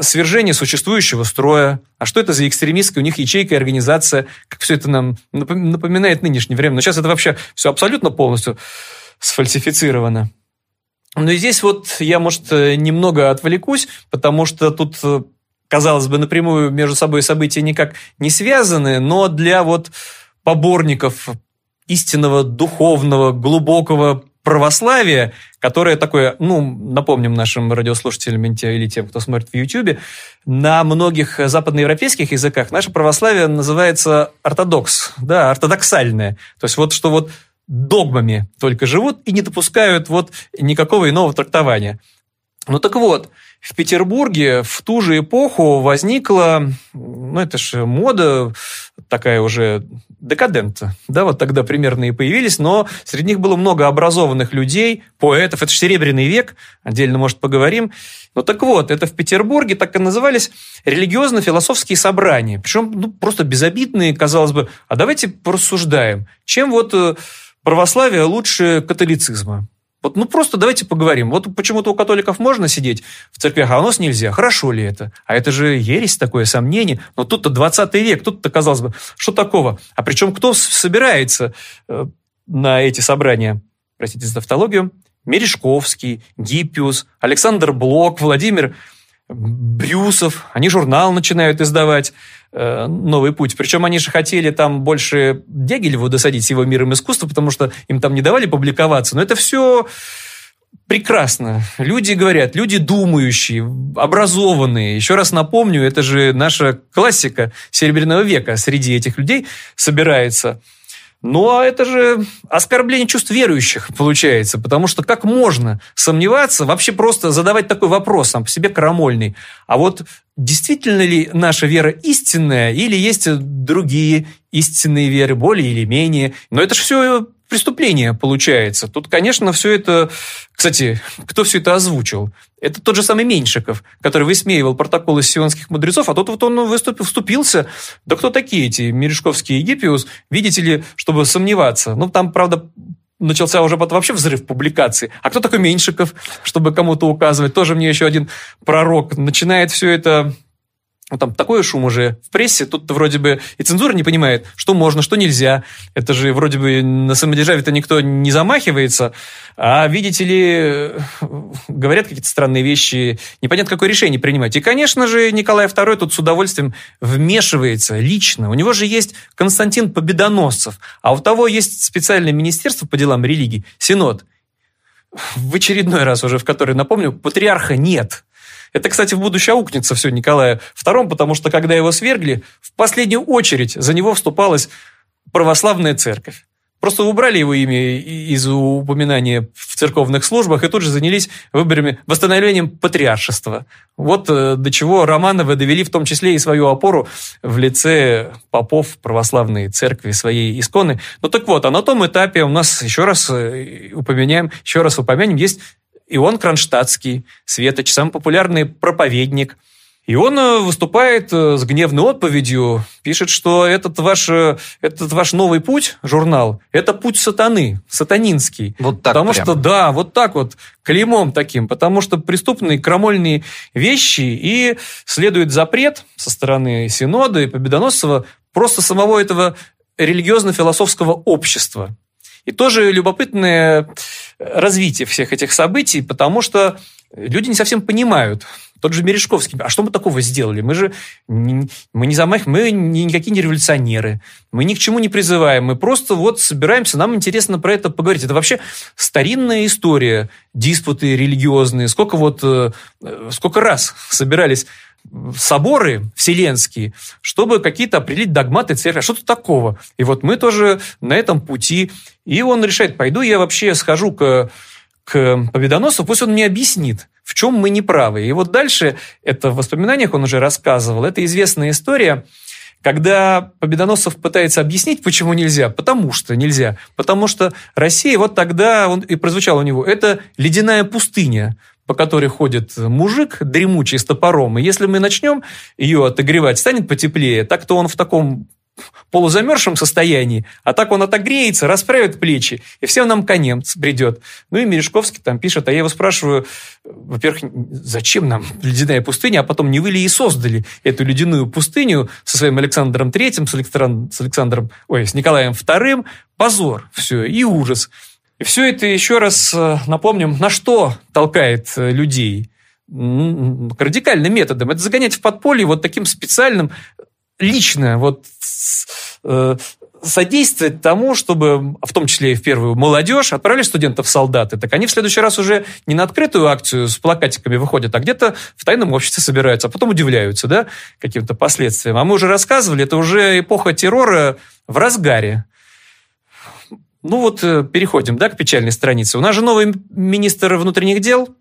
свержения существующего строя. А что это за экстремистская у них ячейка и организация? Как все это нам напоминает нынешнее время. Но сейчас это вообще все абсолютно полностью сфальсифицировано. Ну и здесь вот я, может, немного отвлекусь, потому что тут э, казалось бы, напрямую между собой события никак не связаны, но для вот поборников истинного духовного, глубокого православия, которое такое, ну, напомним нашим радиослушателям или тем, кто смотрит в YouTube, на многих западноевропейских языках наше православие называется ортодокс, да, ортодоксальное. То есть вот что вот догмами только живут и не допускают вот никакого иного трактования. Ну так вот, в Петербурге в ту же эпоху возникла, ну это же мода такая уже декадента, да, вот тогда примерно и появились, но среди них было много образованных людей, поэтов, это же Серебряный век, отдельно, может, поговорим. Ну так вот, это в Петербурге так и назывались религиозно-философские собрания, причем ну, просто безобидные, казалось бы, а давайте порассуждаем, чем вот э, православие лучше католицизма. Вот, ну просто давайте поговорим. Вот почему-то у католиков можно сидеть в церквях, а у нас нельзя. Хорошо ли это? А это же ересь такое, сомнение. Но тут-то 20 век, тут-то, казалось бы, что такого? А причем кто собирается э, на эти собрания? Простите за тавтологию. Мережковский, Гиппиус, Александр Блок, Владимир Брюсов. Они журнал начинают издавать. Э, новый путь. Причем они же хотели там больше Дягилеву досадить с его миром искусства, потому что им там не давали публиковаться. Но это все прекрасно. Люди говорят, люди думающие, образованные. Еще раз напомню, это же наша классика Серебряного века. Среди этих людей собирается ну, а это же оскорбление чувств верующих получается, потому что как можно сомневаться, вообще просто задавать такой вопрос сам по себе крамольный. А вот действительно ли наша вера истинная или есть другие истинные веры, более или менее? Но это же все преступление получается. Тут, конечно, все это... Кстати, кто все это озвучил? Это тот же самый Меньшиков, который высмеивал протоколы сионских мудрецов, а тот вот он выступил, вступился. Да кто такие эти Мережковский и Египиус? Видите ли, чтобы сомневаться. Ну, там, правда, начался уже потом вообще взрыв публикаций. А кто такой Меньшиков, чтобы кому-то указывать? Тоже мне еще один пророк. Начинает все это ну, там такой шум уже в прессе, тут вроде бы и цензура не понимает, что можно, что нельзя. Это же вроде бы на самодержаве-то никто не замахивается, а, видите ли, говорят какие-то странные вещи, непонятно, какое решение принимать. И, конечно же, Николай II тут с удовольствием вмешивается лично. У него же есть Константин Победоносцев, а у того есть специальное министерство по делам религии, Синод. В очередной раз уже, в который, напомню, патриарха нет – это, кстати, в будущее аукнется все Николая II, потому что, когда его свергли, в последнюю очередь за него вступалась православная церковь. Просто убрали его имя из упоминания в церковных службах и тут же занялись выборами, восстановлением патриаршества. Вот э, до чего Романовы довели в том числе и свою опору в лице попов православной церкви, своей исконы. Ну так вот, а на том этапе у нас еще раз э, упоминаем, еще раз упомянем, есть Ион Кронштадтский, Светоч, самый популярный проповедник. И он э, выступает э, с гневной отповедью, пишет, что этот ваш, э, этот ваш новый путь, журнал, это путь сатаны, сатанинский. Вот так Потому прям. что, да, вот так вот, клеймом таким, потому что преступные крамольные вещи, и следует запрет со стороны Синода и Победоносцева просто самого этого религиозно-философского общества. И тоже любопытное развитие всех этих событий, потому что люди не совсем понимают. Тот же Мережковский. А что мы такого сделали? Мы же мы не замах, мы никакие не революционеры. Мы ни к чему не призываем. Мы просто вот собираемся, нам интересно про это поговорить. Это вообще старинная история, диспуты религиозные. Сколько вот, э, сколько раз собирались соборы вселенские, чтобы какие-то определить догматы церкви, что-то такого. И вот мы тоже на этом пути. И он решает, пойду я вообще схожу к, к Победоносцу, пусть он мне объяснит, в чем мы неправы. И вот дальше, это в воспоминаниях он уже рассказывал, это известная история, когда Победоносцев пытается объяснить, почему нельзя, потому что нельзя. Потому что Россия, вот тогда он и прозвучал у него, это ледяная пустыня по которой ходит мужик дремучий с топором, и если мы начнем ее отогревать, станет потеплее, так-то он в таком полузамерзшем состоянии, а так он отогреется, расправит плечи, и всем нам конец придет. Ну и Мережковский там пишет, а я его спрашиваю, во-первых, зачем нам ледяная пустыня, а потом не вы ли и создали эту ледяную пустыню со своим Александром Третьим, с, Александром, с Александром, ой, с Николаем Вторым, позор, все, и ужас. И все это еще раз э, напомним, на что толкает э, людей. Радикальным методом. Это загонять в подполье вот таким специальным, лично вот э, содействовать тому, чтобы, в том числе и в первую молодежь, отправили студентов солдаты, так они в следующий раз уже не на открытую акцию с плакатиками выходят, а где-то в тайном обществе собираются, а потом удивляются, да, каким-то последствиям. А мы уже рассказывали, это уже эпоха террора в разгаре. Ну вот э, переходим да, к печальной странице. У нас же новый министр внутренних дел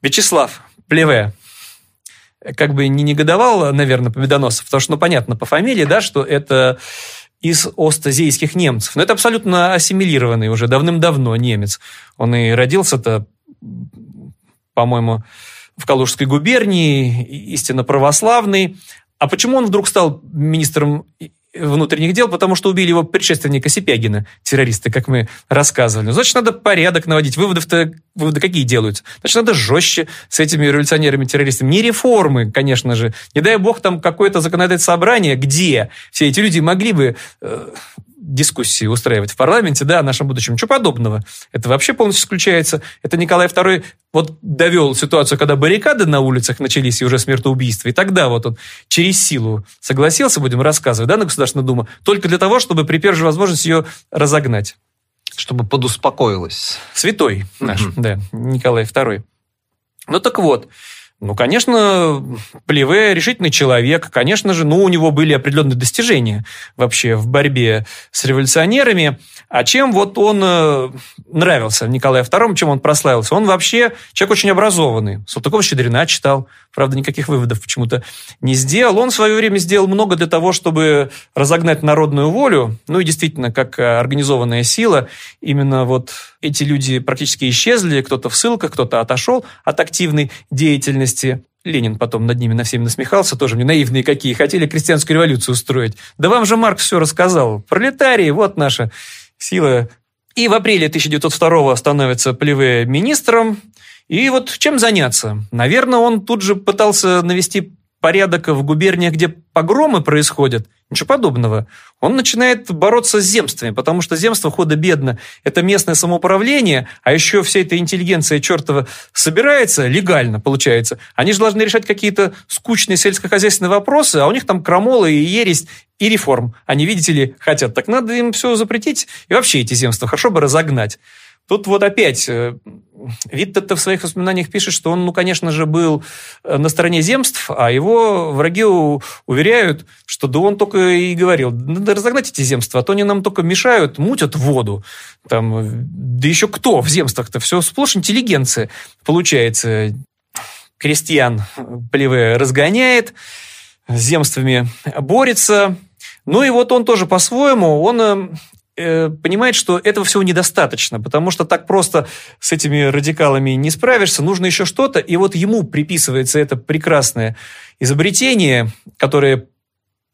Вячеслав Плеве. Как бы не негодовал, наверное, Победоносов, потому что, ну, понятно по фамилии, да, что это из остазейских немцев. Но это абсолютно ассимилированный уже давным-давно немец. Он и родился-то, по-моему, в Калужской губернии, истинно православный. А почему он вдруг стал министром внутренних дел, потому что убили его предшественника Сипягина, террористы, как мы рассказывали. Ну, значит, надо порядок наводить. Выводов-то, выводы какие делаются? Значит, надо жестче с этими революционерами-террористами. Не реформы, конечно же. Не дай бог там какое-то законодательное собрание, где все эти люди могли бы э, дискуссии устраивать в парламенте, да, о нашем будущем. Ничего подобного. Это вообще полностью исключается. Это Николай II вот довел ситуацию, когда баррикады на улицах начались и уже смертоубийства, и тогда вот он через силу согласился, будем рассказывать, да, на Государственную Думу, только для того, чтобы при первой же возможности ее разогнать. Чтобы подуспокоилась. Святой наш, mm-hmm. да, Николай II. Ну так вот, ну, конечно, Плеве решительный человек. Конечно же, ну, у него были определенные достижения вообще в борьбе с революционерами. А чем вот он э, нравился Николаю II, чем он прославился? Он вообще человек очень образованный. Салтыкова-Щедрина читал, правда, никаких выводов почему-то не сделал. Он в свое время сделал много для того, чтобы разогнать народную волю. Ну и действительно, как организованная сила, именно вот эти люди практически исчезли, кто-то в ссылках, кто-то отошел от активной деятельности. Ленин потом над ними на всеми насмехался, тоже мне наивные какие, хотели крестьянскую революцию устроить. Да вам же Маркс все рассказал. Пролетарии, вот наша сила. И в апреле 1902 становится Плеве министром. И вот чем заняться? Наверное, он тут же пытался навести порядок в губерниях, где погромы происходят, ничего подобного. Он начинает бороться с земствами, потому что земство худо-бедно. Это местное самоуправление, а еще вся эта интеллигенция чертова собирается легально, получается. Они же должны решать какие-то скучные сельскохозяйственные вопросы, а у них там крамолы и ересь и реформ. Они, видите ли, хотят. Так надо им все запретить и вообще эти земства хорошо бы разогнать. Тут вот опять э, Витте в своих воспоминаниях пишет, что он, ну, конечно же, был э, на стороне земств, а его враги уверяют, что да он только и говорил, надо разогнать эти земства, а то они нам только мешают, мутят воду. Там, да еще кто в земствах-то? Все сплошь интеллигенция. Получается, крестьян плеве разгоняет, с земствами борется. Ну и вот он тоже по-своему, он э, понимает, что этого всего недостаточно, потому что так просто с этими радикалами не справишься, нужно еще что-то, и вот ему приписывается это прекрасное изобретение, которое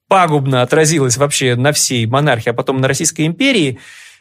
пагубно отразилось вообще на всей монархии, а потом на Российской империи,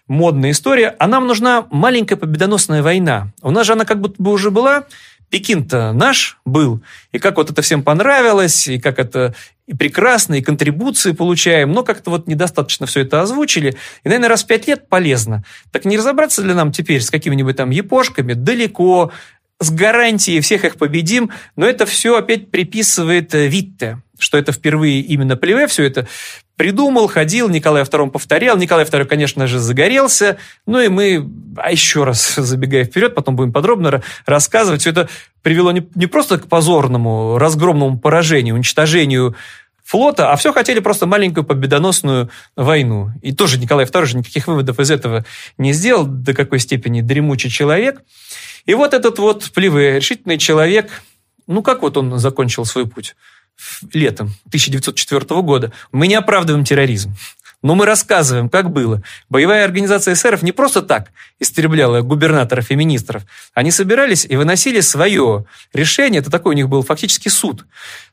модная история, а нам нужна маленькая победоносная война. У нас же она как будто бы уже была, Пекин-то наш был, и как вот это всем понравилось, и как это и прекрасно, и контрибуции получаем, но как-то вот недостаточно все это озвучили. И, наверное, раз в пять лет полезно. Так не разобраться ли нам теперь с какими-нибудь там япошками далеко, с гарантией всех их победим, но это все опять приписывает э, Витте, что это впервые именно Плеве все это придумал, ходил, Николай II повторял. Николай II, конечно же, загорелся. Ну и мы, а еще раз [LAUGHS] забегая вперед, потом будем подробно рассказывать. Все это привело не, не просто к позорному, разгромному поражению, уничтожению флота, а все хотели просто маленькую победоносную войну. И тоже Николай II же никаких выводов из этого не сделал, до какой степени дремучий человек. И вот этот вот плевый решительный человек, ну как вот он закончил свой путь? Летом 1904 года. Мы не оправдываем терроризм. Но мы рассказываем, как было. Боевая организация эсеров не просто так истребляла губернаторов и министров. Они собирались и выносили свое решение. Это такой у них был фактически суд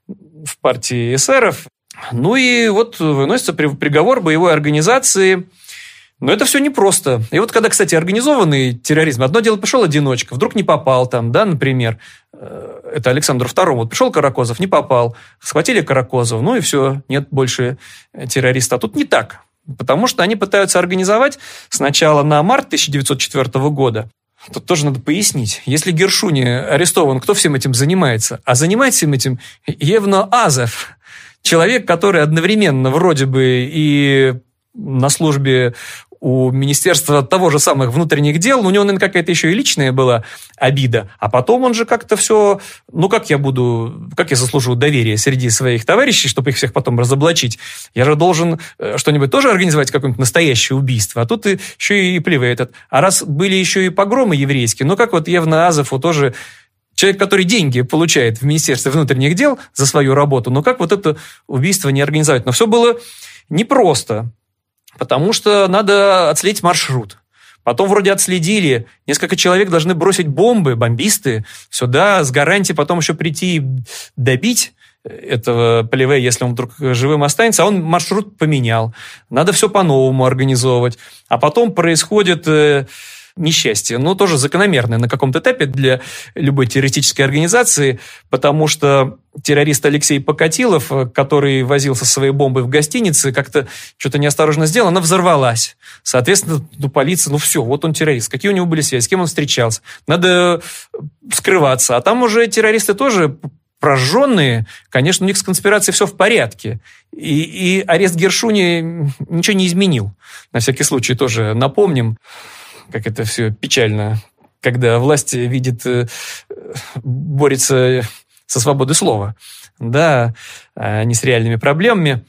в партии эсеров. Ну и вот выносится приговор боевой организации – но это все непросто. И вот когда, кстати, организованный терроризм, одно дело пришел одиночка, вдруг не попал там, да, например, э, это Александр II, вот пришел Каракозов, не попал, схватили Каракозова, ну и все, нет больше террориста. А тут не так, потому что они пытаются организовать сначала на март 1904 года, Тут тоже надо пояснить. Если Гершуни арестован, кто всем этим занимается? А занимается всем этим Евно Азов, человек, который одновременно вроде бы и на службе у Министерства того же самых внутренних дел, но у него, наверное, какая-то еще и личная была обида. А потом он же как-то все, ну как я буду, как я заслужу доверие среди своих товарищей, чтобы их всех потом разоблачить? Я же должен э, что-нибудь тоже организовать, какое-нибудь настоящее убийство. А тут еще и плевый этот. А раз были еще и погромы еврейские, ну как вот Евна Азову тоже Человек, который деньги получает в Министерстве внутренних дел за свою работу, но как вот это убийство не организовать? Но все было непросто. Потому что надо отследить маршрут. Потом вроде отследили, несколько человек должны бросить бомбы, бомбисты, сюда с гарантией потом еще прийти и добить этого Полеве, если он вдруг живым останется, а он маршрут поменял. Надо все по-новому организовывать. А потом происходит э, несчастье, но тоже закономерное на каком-то этапе для любой террористической организации, потому что террорист Алексей Покатилов, который возился со своей бомбой в гостинице, как-то что-то неосторожно сделал, она взорвалась. Соответственно, ну, полиция, ну все, вот он террорист. Какие у него были связи, с кем он встречался? Надо скрываться. А там уже террористы тоже прожженные, конечно, у них с конспирацией все в порядке. И, и арест Гершуни ничего не изменил. На всякий случай тоже напомним как это все печально, когда власть видит, э, борется со свободой слова, да, а не с реальными проблемами.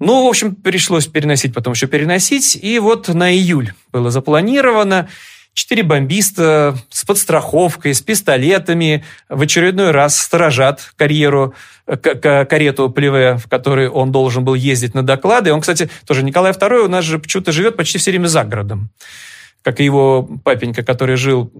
Ну, в общем, пришлось переносить, потом еще переносить. И вот на июль было запланировано. Четыре бомбиста с подстраховкой, с пистолетами в очередной раз сторожат карьеру, карету Плеве, в которой он должен был ездить на доклады. Он, кстати, тоже Николай II у нас же почему-то живет почти все время за городом как и его папенька, который жил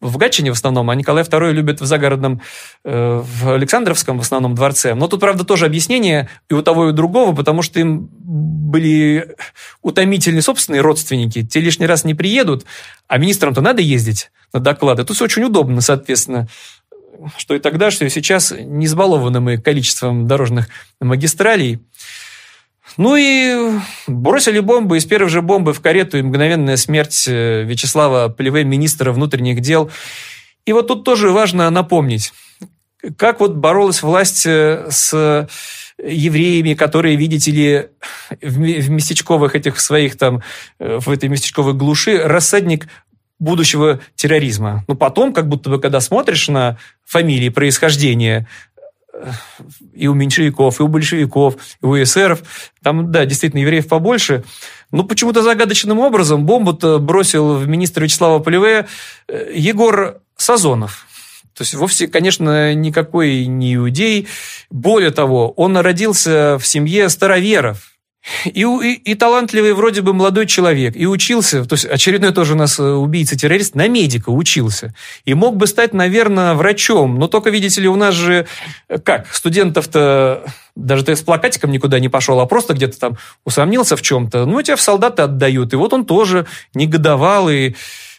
в Гатчине в основном, а Николай II любит в загородном, э, в Александровском в основном дворце. Но тут, правда, тоже объяснение и у того, и у другого, потому что им были утомительные собственные родственники. Те лишний раз не приедут, а министрам-то надо ездить на доклады. Тут все очень удобно, соответственно. что и тогда, что и сейчас не избалованы мы количеством дорожных магистралей. Ну и бросили бомбы, из первой же бомбы в карету и мгновенная смерть э, Вячеслава Полеве, министра внутренних дел. И вот тут тоже важно напомнить, как вот боролась власть э, с евреями, которые, видите ли, в местечковых этих своих там, э, в этой местечковой глуши рассадник будущего терроризма. Ну, потом, как будто бы, когда смотришь на фамилии происхождения и у меньшевиков, и у большевиков, и у эсеров, там, да, действительно, евреев побольше, но почему-то загадочным образом бомбу-то бросил в министра Вячеслава Полеве Егор Сазонов. То есть вовсе, конечно, никакой не иудей. Более того, он родился в семье староверов. И, и, и талантливый вроде бы молодой человек, и учился, то есть очередной тоже у нас э, убийца-террорист, на медика учился. И мог бы стать, наверное, врачом. Но только, видите ли, у нас же, э, как, студентов-то, даже ты с плакатиком никуда не пошел, а просто где-то там усомнился в чем-то, ну, тебя в солдаты отдают. И вот он тоже негодовал и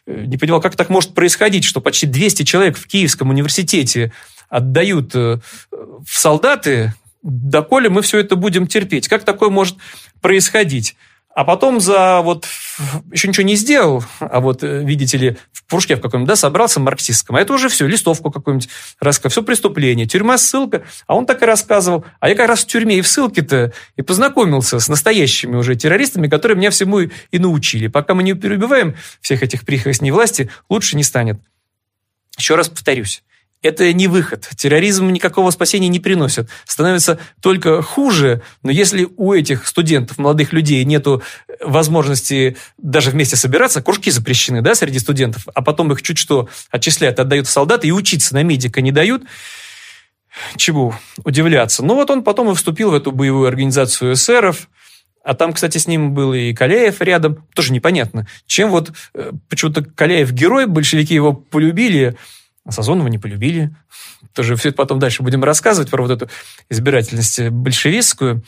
не понимал, как так может происходить, что почти 200 человек в Киевском университете отдают э, в солдаты, доколе мы все это будем терпеть. Как такое может происходить? А потом за вот еще ничего не сделал, а вот, э, видите ли, в кружке в каком-нибудь, да, собрался марксистском. А это уже все, листовку какую-нибудь рассказал, все преступление, тюрьма, ссылка. А он так и рассказывал. А я как раз в тюрьме и в ссылке-то и познакомился с настоящими уже террористами, которые меня всему и, и научили. Пока мы не перебиваем всех этих прихвостней власти, лучше не станет. Еще раз повторюсь это не выход. Терроризм никакого спасения не приносит. Становится только хуже, но если у этих студентов, молодых людей нету возможности даже вместе собираться, кружки запрещены да, среди студентов, а потом их чуть что отчисляют, отдают в солдаты и учиться на медика не дают, чему удивляться. Ну вот он потом и вступил в эту боевую организацию эсеров, а там, кстати, с ним был и Каляев рядом. Тоже непонятно. Чем вот э, почему-то Каляев герой, большевики его полюбили, а Сазонова не полюбили. Тоже все это потом дальше будем рассказывать про вот эту избирательность большевистскую.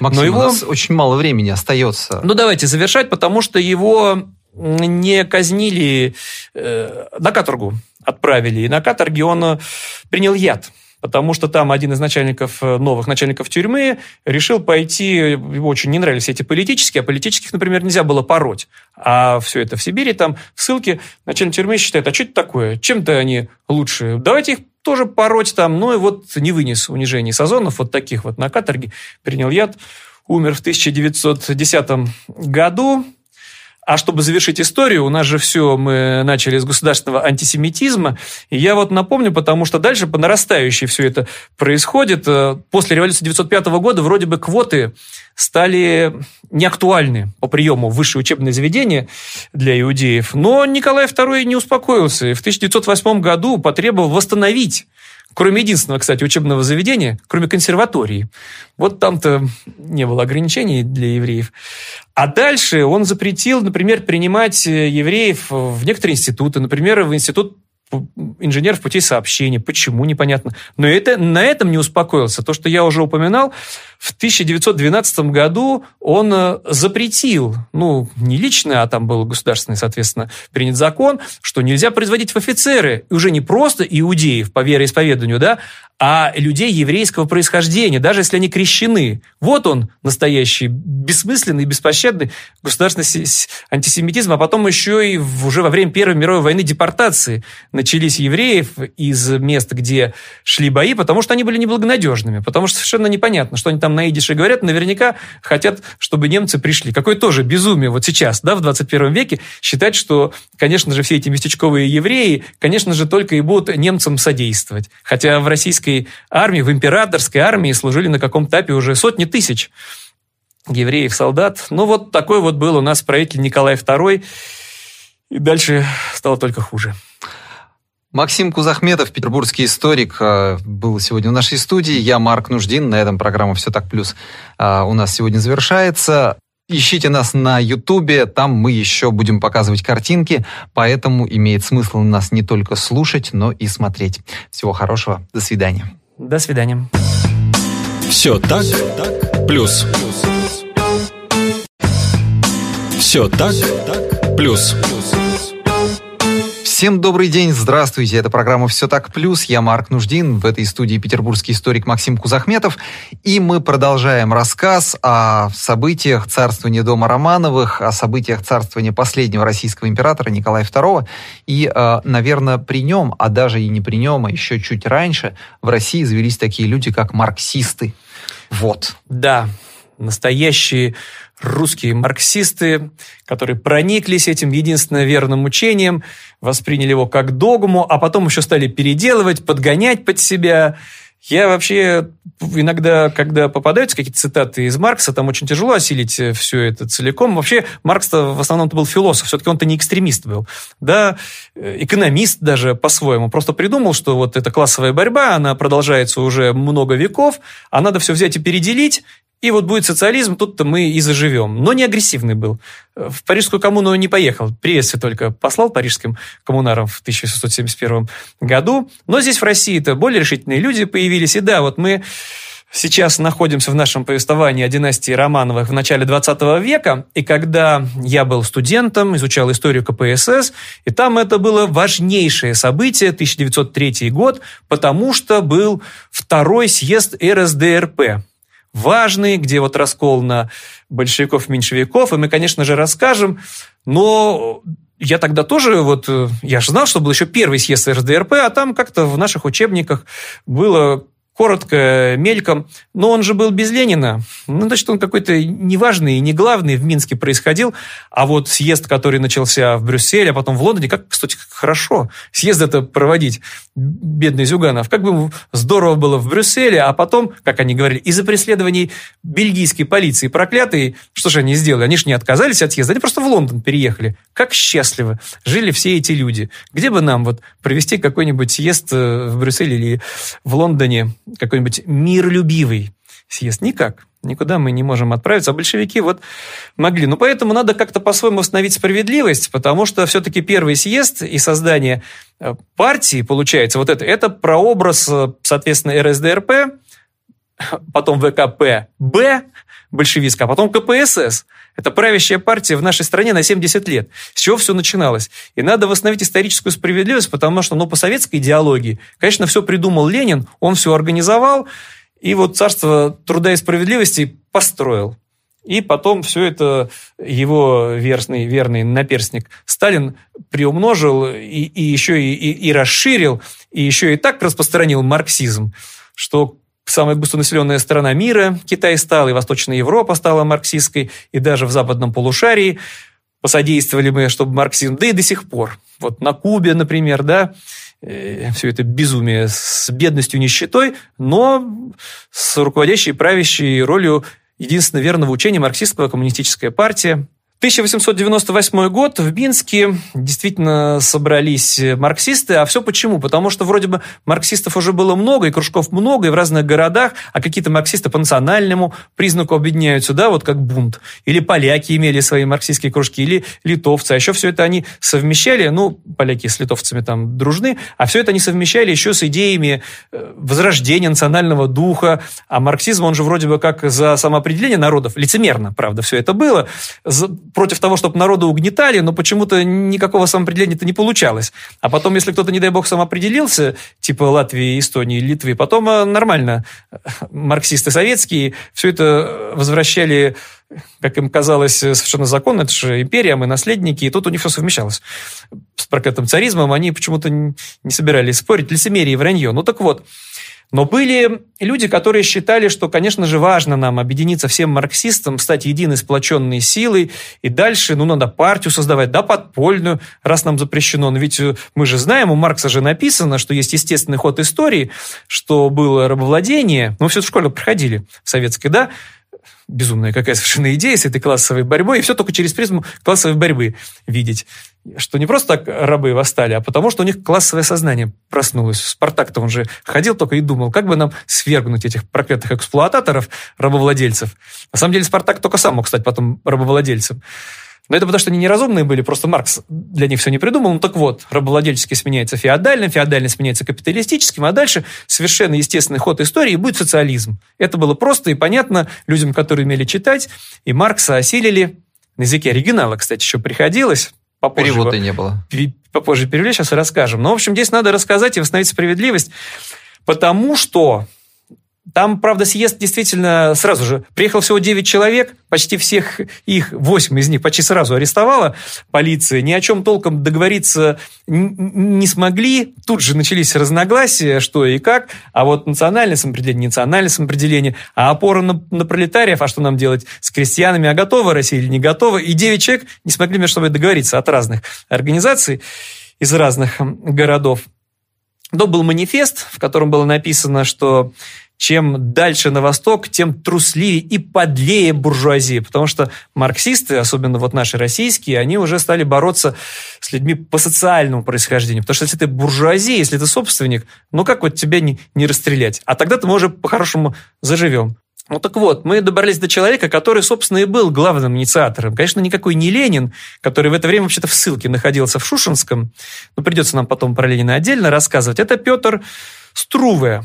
Максим, Но его... у нас очень мало времени остается. Ну, давайте завершать, потому что его не казнили, э, на каторгу отправили. И на каторге он э, принял яд потому что там один из начальников, э, новых начальников тюрьмы решил пойти, его очень не нравились эти политические, а политических, например, нельзя было пороть. А все это в Сибири, там в ссылке начальник тюрьмы считает, а что это такое? Чем-то они лучше? Давайте их тоже пороть там. Ну и вот не вынес унижений Сазонов, вот таких вот на каторге, принял яд, умер в 1910 году. А чтобы завершить историю, у нас же все, мы начали с государственного антисемитизма. И я вот напомню, потому что дальше по нарастающей все это происходит. Э, после революции 1905 года вроде бы квоты стали неактуальны по приему в высшее учебное заведение для иудеев. Но Николай II не успокоился и в 1908 году потребовал восстановить Кроме единственного, кстати, учебного заведения, кроме консерватории. Вот там-то не было ограничений для евреев. А дальше он запретил, например, принимать э, евреев в некоторые институты, например, в институт инженеров путей сообщения. Почему, непонятно. Но это, на этом не успокоился. То, что я уже упоминал, в 1912 году он э, запретил, ну, не лично, а там был государственный, соответственно, принят закон, что нельзя производить в офицеры уже не просто иудеев по вероисповеданию, да, а людей еврейского происхождения, даже если они крещены. Вот он, настоящий, бессмысленный, беспощадный государственный антисемитизм, а потом еще и уже во время Первой мировой войны депортации начались евреев из мест, где шли бои, потому что они были неблагонадежными, потому что совершенно непонятно, что они там на идише говорят, наверняка хотят, чтобы немцы пришли. Какое тоже безумие вот сейчас, да, в 21 веке, считать, что, конечно же, все эти местечковые евреи, конечно же, только и будут немцам содействовать. Хотя в российской армии, в императорской армии служили на каком-то этапе уже сотни тысяч евреев-солдат. Ну, вот такой вот был у нас правитель Николай II. И дальше стало только хуже. Максим Кузахметов, петербургский историк, э, был сегодня в нашей студии. Я Марк Нуждин. На этом программа «Все так плюс» э, у нас сегодня завершается. Ищите нас на Ютубе, там мы еще будем показывать картинки, поэтому имеет смысл нас не только слушать, но и смотреть. Всего хорошего, до свидания. До свидания. Все так, так плюс. Все так, так плюс. Всем добрый день, здравствуйте. Это программа «Все так плюс». Я Марк Нуждин, в этой студии петербургский историк Максим Кузахметов. И мы продолжаем рассказ о событиях царствования дома Романовых, о событиях царствования последнего российского императора Николая II. И, э, наверное, при нем, а даже и не при нем, а еще чуть раньше, в России завелись такие люди, как марксисты. Вот. Да, настоящие русские марксисты, которые прониклись этим единственно верным учением, восприняли его как догму, а потом еще стали переделывать, подгонять под себя. Я вообще иногда, когда попадаются какие-то цитаты из Маркса, там очень тяжело осилить все это целиком. Вообще, Маркс-то в основном был философ, все-таки он-то не экстремист был. Да, экономист даже по-своему. Просто придумал, что вот эта классовая борьба, она продолжается уже много веков, а надо все взять и переделить, и вот будет социализм, тут-то мы и заживем. Но не агрессивный был. В Парижскую коммуну не поехал. Приветствие только послал парижским коммунарам в 1671 году. Но здесь в России-то более решительные люди появились. И да, вот мы сейчас находимся в нашем повествовании о династии Романовых в начале 20 века, и когда я был студентом, изучал историю КПСС, и там это было важнейшее событие, 1903 год, потому что был второй съезд РСДРП, важный, где вот раскол на большевиков-меньшевиков, и мы, конечно же, расскажем, но я тогда тоже, вот, я же знал, что был еще первый съезд РСДРП, а там как-то в наших учебниках было коротко, мельком, но он же был без Ленина. Ну, значит, он какой-то неважный и не главный в Минске происходил. А вот съезд, который начался в Брюсселе, а потом в Лондоне, как, кстати, хорошо съезд это проводить, бедный Зюганов. Как бы здорово было в Брюсселе, а потом, как они говорили, из-за преследований бельгийской полиции проклятые, что же они сделали? Они же не отказались от съезда, они просто в Лондон переехали. Как счастливо жили все эти люди. Где бы нам вот провести какой-нибудь съезд э, в Брюсселе или в Лондоне, какой-нибудь миролюбивый съезд. Никак. Никуда мы не можем отправиться. А большевики вот могли. Ну, поэтому надо как-то по-своему установить справедливость, потому что все-таки первый съезд и создание э, партии, получается, вот это, это прообраз, э, соответственно, РСДРП, [LAUGHS] потом ВКП, Б, большевистская, а потом КПСС. Это правящая партия в нашей стране на 70 лет. С чего все начиналось? И надо восстановить историческую справедливость, потому что, ну, по советской идеологии, конечно, все придумал Ленин, он все организовал, и вот царство труда и справедливости построил. И потом все это его верный, верный наперстник Сталин приумножил и, и еще и, и, и расширил, и еще и так распространил марксизм, что самая густонаселенная страна мира, Китай стал, и Восточная Европа стала марксистской, и даже в западном полушарии посодействовали мы, чтобы марксизм, да и до сих пор. Вот на Кубе, например, да, э, все это безумие с бедностью, нищетой, но с руководящей правящей ролью единственно верного учения марксистского коммунистическая партия, 1898 год в Минске действительно собрались марксисты. А все почему? Потому что вроде бы марксистов уже было много, и кружков много, и в разных городах, а какие-то марксисты по национальному признаку объединяются, да, вот как бунт. Или поляки имели свои марксистские кружки, или литовцы. А еще все это они совмещали, ну, поляки с литовцами там дружны, а все это они совмещали еще с идеями э, возрождения национального духа. А марксизм, он же вроде бы как за самоопределение народов, лицемерно, правда, все это было, против того, чтобы народу угнетали, но почему-то никакого самоопределения-то не получалось. А потом, если кто-то, не дай бог, самоопределился, типа Латвии, Эстонии, Литвы, потом э, нормально [LAUGHS] марксисты советские все это возвращали как им казалось, совершенно законно, это же империя, мы наследники, и тут у них все совмещалось. С проклятым царизмом они почему-то не собирались спорить, лицемерие и вранье. Ну так вот, но были люди, которые считали, что, конечно же, важно нам объединиться всем марксистам, стать единой сплоченной силой, и дальше, ну, надо партию создавать, да, подпольную, раз нам запрещено. Но ведь э, мы же знаем, у Маркса же написано, что есть естественный ход истории, что было рабовладение. Мы все в школе проходили в советской, да, безумная какая совершенно идея с этой классовой борьбой, и все только через призму классовой борьбы видеть. Что не просто так рабы восстали, а потому что у них классовое сознание проснулось. Спартак-то он же ходил только и думал, как бы нам свергнуть этих проклятых эксплуататоров, рабовладельцев. На самом деле Спартак только сам мог стать потом рабовладельцем. Но это потому, что они неразумные были, просто Маркс для них все не придумал. Ну так вот, рабовладельческий сменяется феодальным, феодальный сменяется капиталистическим, а дальше совершенно естественный ход истории будет социализм. Это было просто и понятно людям, которые умели читать, и Маркса осилили. На языке оригинала, кстати, еще приходилось, попозже. Перевода не было. Попозже перевели, сейчас расскажем. Но, в общем, здесь надо рассказать и восстановить справедливость, потому что там, правда, съезд действительно сразу же. Приехало всего 9 человек, почти всех их, 8 из них почти сразу арестовала полиция. Ни о чем толком договориться не смогли. Тут же начались разногласия, что и как. А вот национальное самоопределение, национальное самоопределение, а опора на, на пролетариев, а что нам делать с крестьянами, а готова Россия или не готова. И 9 человек не смогли между собой договориться от разных организаций из разных городов. Но был манифест, в котором было написано, что чем дальше на восток, тем трусливее и подлее буржуазия, потому что марксисты, особенно вот наши российские, они уже стали бороться с людьми по социальному происхождению, потому что если ты буржуазия, если ты собственник, ну как вот тебя не, не расстрелять? А тогда-то мы уже по-хорошему заживем. Ну так вот, мы добрались до человека, который, собственно, и был главным инициатором. Конечно, никакой не Ленин, который в это время вообще-то в ссылке находился в Шушинском, но придется нам потом про Ленина отдельно рассказывать. Это Петр Струве,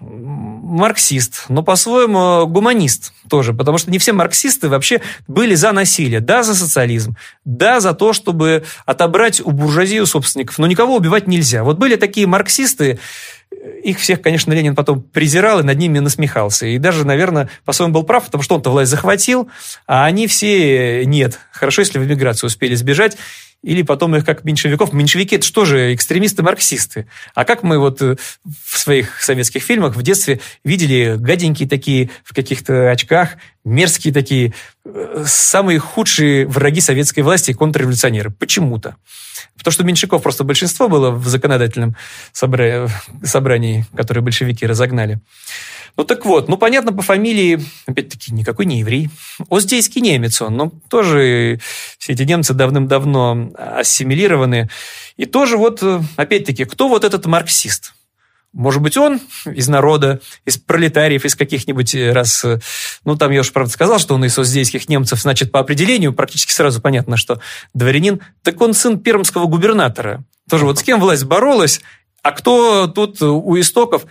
марксист, но по-своему гуманист тоже, потому что не все марксисты вообще были за насилие, да, за социализм, да, за то, чтобы отобрать у буржуазии у собственников, но никого убивать нельзя. Вот были такие марксисты, их всех, конечно, Ленин потом презирал и над ними насмехался. И даже, наверное, по-своему был прав, потому что он-то власть захватил, а они все нет. Хорошо, если в эмиграцию успели сбежать или потом их как меньшевиков. Меньшевики – это что же, экстремисты-марксисты. А как мы вот э, в своих советских фильмах в детстве видели гаденькие такие в каких-то очках, мерзкие такие, э, самые худшие враги советской власти и контрреволюционеры. Почему-то. Потому что меньшиков просто большинство было в законодательном собра... собрании, которое большевики разогнали. Ну так вот, ну понятно по фамилии, опять-таки, никакой не еврей. Оздейский немец он, но тоже все эти немцы давным-давно ассимилированы. И тоже вот, опять-таки, кто вот этот марксист? Может быть, он из народа, из пролетариев, из каких-нибудь э, раз... Э, ну, там я уж, правда, сказал, что он из оздейских немцев, значит, по определению практически сразу понятно, что дворянин. Так он сын пермского губернатора. Тоже вот с кем власть боролась, а кто тут у истоков?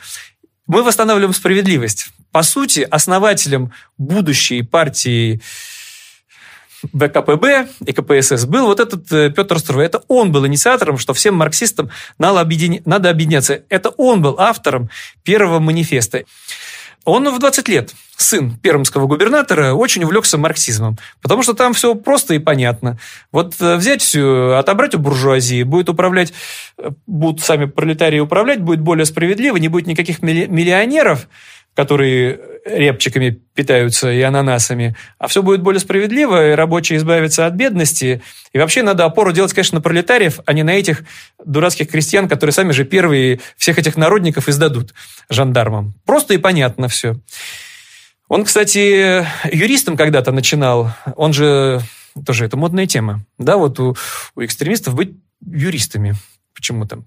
Мы восстанавливаем справедливость. По сути, основателем будущей партии ВКПБ и КПСС был вот этот э, Петр Струве. Это он был инициатором, что всем марксистам надо, объединя... надо объединяться. Это он был автором первого манифеста. Он в 20 лет, сын пермского губернатора, очень увлекся марксизмом, потому что там все просто и понятно. Вот э, взять все, отобрать у буржуазии, будет управлять, э, будут сами пролетарии управлять, будет более справедливо, не будет никаких миллионеров, которые репчиками питаются и ананасами, а все будет более справедливо, и рабочие избавятся от бедности. И вообще надо опору делать, конечно, на пролетариев, а не на этих дурацких крестьян, которые сами же первые всех этих народников издадут жандармам. Просто и понятно все. Он, кстати, юристом когда-то начинал. Он же тоже это модная тема. Да, вот у, у экстремистов быть юристами почему-то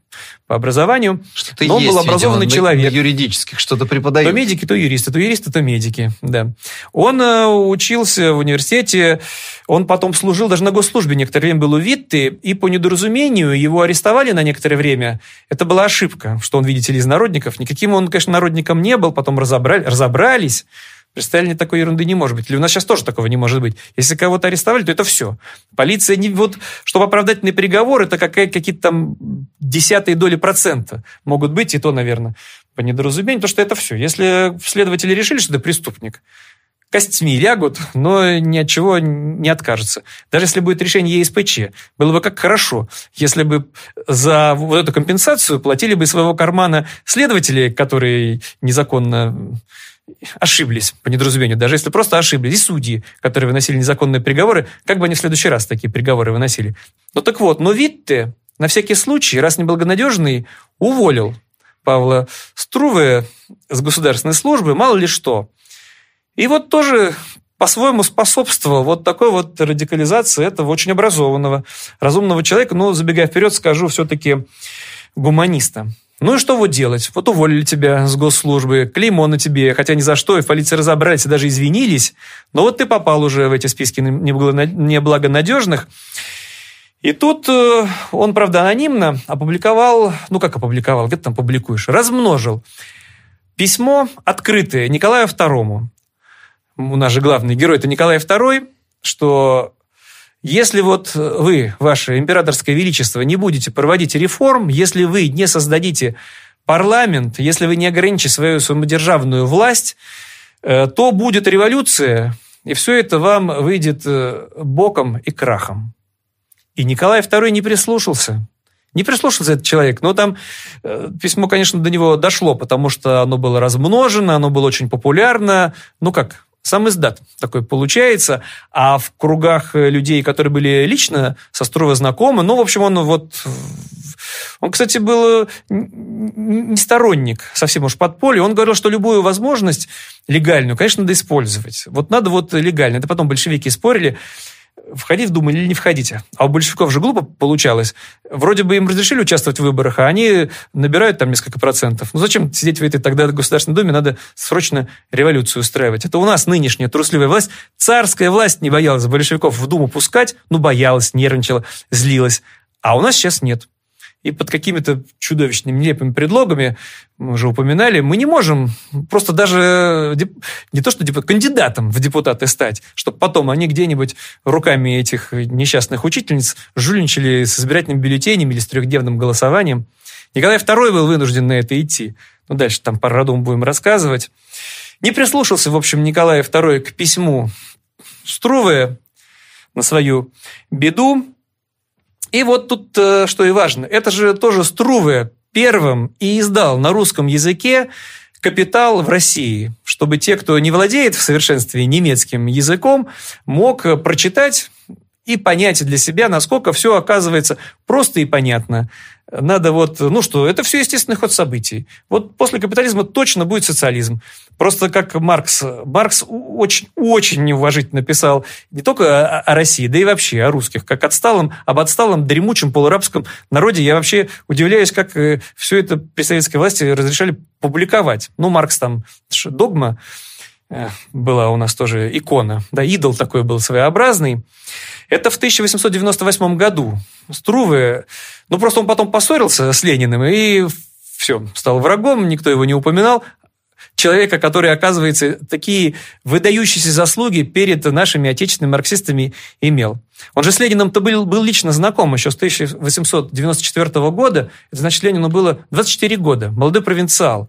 по образованию. Что-то Но он есть, был образованный видимо, человек. Юридических что-то преподает. То медики, то юристы, то юристы, то медики, да. Он э, учился в университете, он потом служил даже на госслужбе, некоторое время был у Витты, и по недоразумению его арестовали на некоторое время. Это была ошибка, что он, видите ли, из народников. Никаким он, конечно, народником не был, потом разобрали, разобрались, Представили, такой ерунды не может быть. Или у нас сейчас тоже такого не может быть. Если кого-то арестовали, то это все. Полиция не... Вот, чтобы оправдательный приговор, это какая, какие-то там десятые доли процента могут быть, и то, наверное, по недоразумению, потому что это все. Если следователи решили, что это преступник, костьми лягут, но ни от чего не откажутся. Даже если будет решение ЕСПЧ, было бы как хорошо, если бы за вот эту компенсацию платили бы из своего кармана следователи, которые незаконно ошиблись по недоразумению, даже если просто ошиблись, и судьи, которые выносили незаконные приговоры, как бы они в следующий раз такие приговоры выносили. Ну так вот, но Витте на всякий случай, раз неблагонадежный, уволил Павла Струве с государственной службы, мало ли что. И вот тоже по-своему способствовал вот такой вот радикализации этого очень образованного, разумного человека, но, забегая вперед, скажу, все-таки гуманиста. Ну и что вот делать? Вот уволили тебя с госслужбы, клеймо на тебе, хотя ни за что, и в полиции разобрались и даже извинились, но вот ты попал уже в эти списки неблагонадежных. И тут э, он, правда, анонимно опубликовал, ну как опубликовал, где ты там публикуешь, размножил письмо открытое Николаю II. У нас же главный герой это Николай II, что если вот вы, ваше императорское величество, не будете проводить реформ, если вы не создадите парламент, если вы не ограничите свою самодержавную власть, э, то будет революция, и все это вам выйдет э, боком и крахом. И Николай II не прислушался. Не прислушался этот человек, но там э, письмо, конечно, до него дошло, потому что оно было размножено, оно было очень популярно. Ну как, сам издат такой получается, а в кругах людей, которые были лично со Струва знакомы, ну, в общем, он вот... Он, кстати, был не сторонник совсем уж подполья. Он говорил, что любую возможность легальную, конечно, надо использовать. Вот надо вот легально. Это потом большевики спорили, входить в Думу или не входите. А у большевиков же глупо получалось. Вроде бы им разрешили участвовать в выборах, а они набирают там несколько процентов. Ну зачем сидеть в этой тогда Государственной Думе? Надо срочно революцию устраивать. Это у нас нынешняя трусливая власть. Царская власть не боялась большевиков в Думу пускать, ну боялась, нервничала, злилась. А у нас сейчас нет и под какими-то чудовищными, нелепыми предлогами, мы уже упоминали, мы не можем просто даже не то что депутат, кандидатом в депутаты стать, чтобы потом они где-нибудь руками этих несчастных учительниц жульничали с избирательными бюллетенями или с трехдневным голосованием. Николай II был вынужден на это идти. Ну, дальше там по роду будем рассказывать. Не прислушался, в общем, Николай II к письму Струве на свою беду. И вот тут, э, что и важно, это же тоже Струве первым и издал на русском языке «Капитал в России», чтобы те, кто не владеет в совершенстве немецким языком, мог прочитать и понять для себя, насколько все оказывается просто и понятно надо вот, ну что, это все естественный ход событий. Вот после капитализма точно будет социализм. Просто как Маркс. Маркс очень, очень неуважительно писал не только о, России, да и вообще о русских, как отсталом, об отсталом, дремучем полурабском народе. Я вообще удивляюсь, как э, все это при советской власти разрешали публиковать. Ну, Маркс там, догма была у нас тоже икона, да, идол такой был своеобразный. Это в 1898 году. Струве, ну просто он потом поссорился с Лениным и все, стал врагом, никто его не упоминал. Человека, который, оказывается, такие выдающиеся заслуги перед нашими отечественными марксистами имел. Он же с Лениным-то был, был лично знаком еще с 1894 года. Это значит, Ленину было 24 года, молодой провинциал.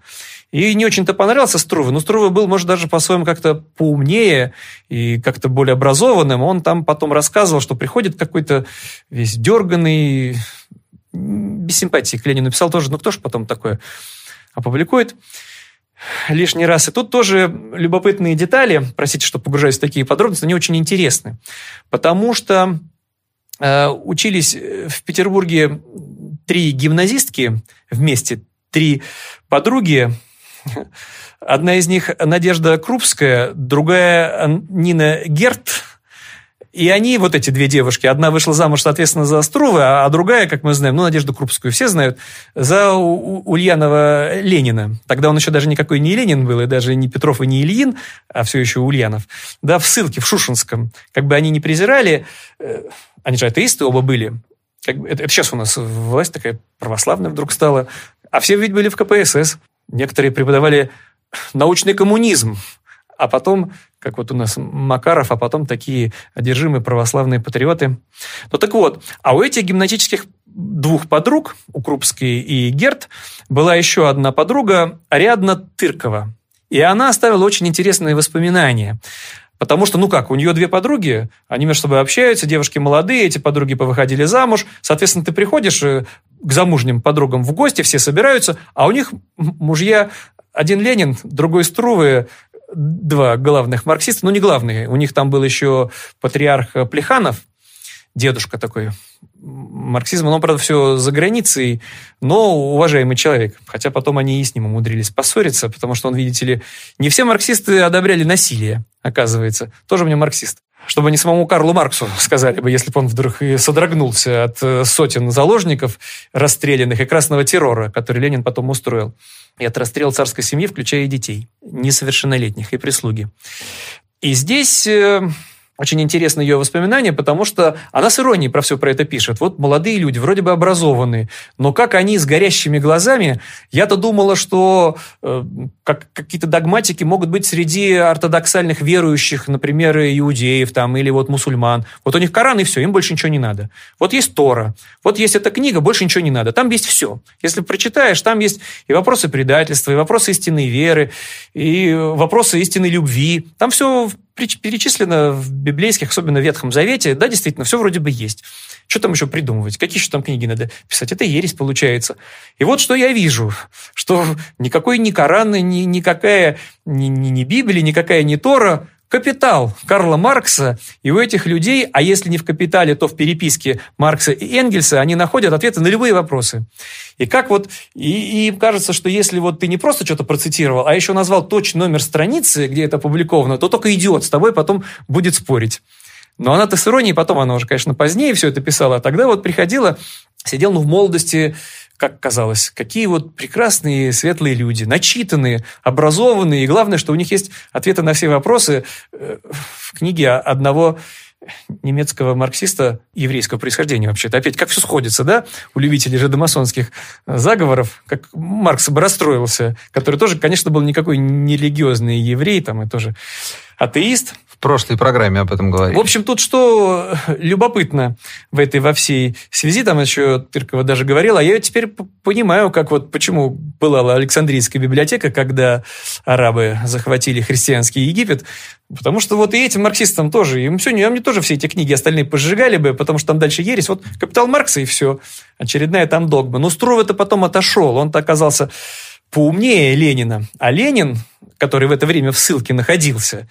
И не очень-то понравился Струве. Но Струве был, может, даже по-своему как-то поумнее и как-то более образованным. Он там потом рассказывал, что приходит какой-то весь дерганный, без симпатии к Ленину. Писал тоже, ну кто ж потом такое опубликует лишний раз. И тут тоже любопытные детали, простите, что погружаюсь в такие подробности, они очень интересны. Потому что э, учились в Петербурге три гимназистки вместе, три подруги, Одна из них Надежда Крупская, другая Нина Герт. И они, вот эти две девушки, одна вышла замуж, соответственно, за Струвы, а другая, как мы знаем, ну, Надежду Крупскую все знают, за Ульянова Ленина. Тогда он еще даже никакой не Ленин был, и даже не Петров и не Ильин, а все еще Ульянов. Да, в ссылке, в Шушинском. Как бы они не презирали, э, они же атеисты оба были. Как бы, это, это сейчас у нас власть такая православная вдруг стала. А все ведь были в КПСС. Некоторые преподавали научный коммунизм, а потом, как вот у нас Макаров, а потом такие одержимые православные патриоты. Ну так вот, а у этих гимнатических двух подруг, у Крупской и Герт, была еще одна подруга, Ариадна Тыркова. И она оставила очень интересные воспоминания. Потому что, ну как, у нее две подруги, они между собой общаются, девушки молодые, эти подруги повыходили замуж. Соответственно, ты приходишь э, к замужним подругам в гости, все собираются, а у них мужья один Ленин, другой Струвы, два главных марксиста, ну не главные, у них там был еще патриарх Плеханов, дедушка такой марксизма, но, правда, все за границей, но уважаемый человек. Хотя потом они и с ним умудрились поссориться, потому что он, видите ли, не все марксисты одобряли насилие, оказывается. Тоже мне марксист. Чтобы не самому Карлу Марксу сказали бы, если бы он вдруг и содрогнулся от э, сотен заложников расстрелянных и красного террора, который Ленин потом устроил. И от расстрела царской семьи, включая и детей, несовершеннолетних, и прислуги. И здесь э, очень интересно ее воспоминания, потому что она с иронией про все про это пишет. Вот молодые люди, вроде бы образованные, но как они с горящими глазами, я-то думала, что э, как, какие-то догматики могут быть среди ортодоксальных верующих, например, иудеев там, или вот мусульман. Вот у них Коран и все, им больше ничего не надо. Вот есть Тора, вот есть эта книга, больше ничего не надо. Там есть все. Если прочитаешь, там есть и вопросы предательства, и вопросы истинной веры, и вопросы истинной любви. Там все перечислено в библейских, особенно в Ветхом Завете, да, действительно, все вроде бы есть. Что там еще придумывать? Какие еще там книги надо писать? Это ересь получается. И вот что я вижу, что никакой ни Коран, ни, никакая ни, ни, ни Библия, никакая ни Тора Капитал Карла Маркса, и у этих людей, а если не в капитале, то в переписке Маркса и Энгельса, они находят ответы на любые вопросы. И как вот, и, и кажется, что если вот ты не просто что-то процитировал, а еще назвал точный номер страницы, где это опубликовано, то только идиот с тобой потом будет спорить. Но она-то с иронией, потом она уже, конечно, позднее все это писала, а тогда вот приходила, сидел, ну, в молодости, как казалось, какие вот прекрасные светлые люди, начитанные, образованные, и главное, что у них есть ответы на все вопросы э, в книге одного немецкого марксиста еврейского происхождения вообще-то. Опять, как все сходится, да, у любителей жидомасонских заговоров, как Маркс бы расстроился, который тоже, конечно, был никакой не религиозный еврей, там, и тоже атеист, прошлой программе об этом говорили. В общем, тут что любопытно в этой во всей связи, там еще Тыркова даже говорила, а я теперь понимаю, как вот почему была Александрийская библиотека, когда арабы захватили христианский Египет, потому что вот и этим марксистам тоже, им все, они тоже все эти книги остальные пожигали бы, потому что там дальше ересь, вот «Капитал Маркса» и все, очередная там догма. Но Струве это потом отошел, он-то оказался поумнее Ленина, а Ленин, который в это время в ссылке находился,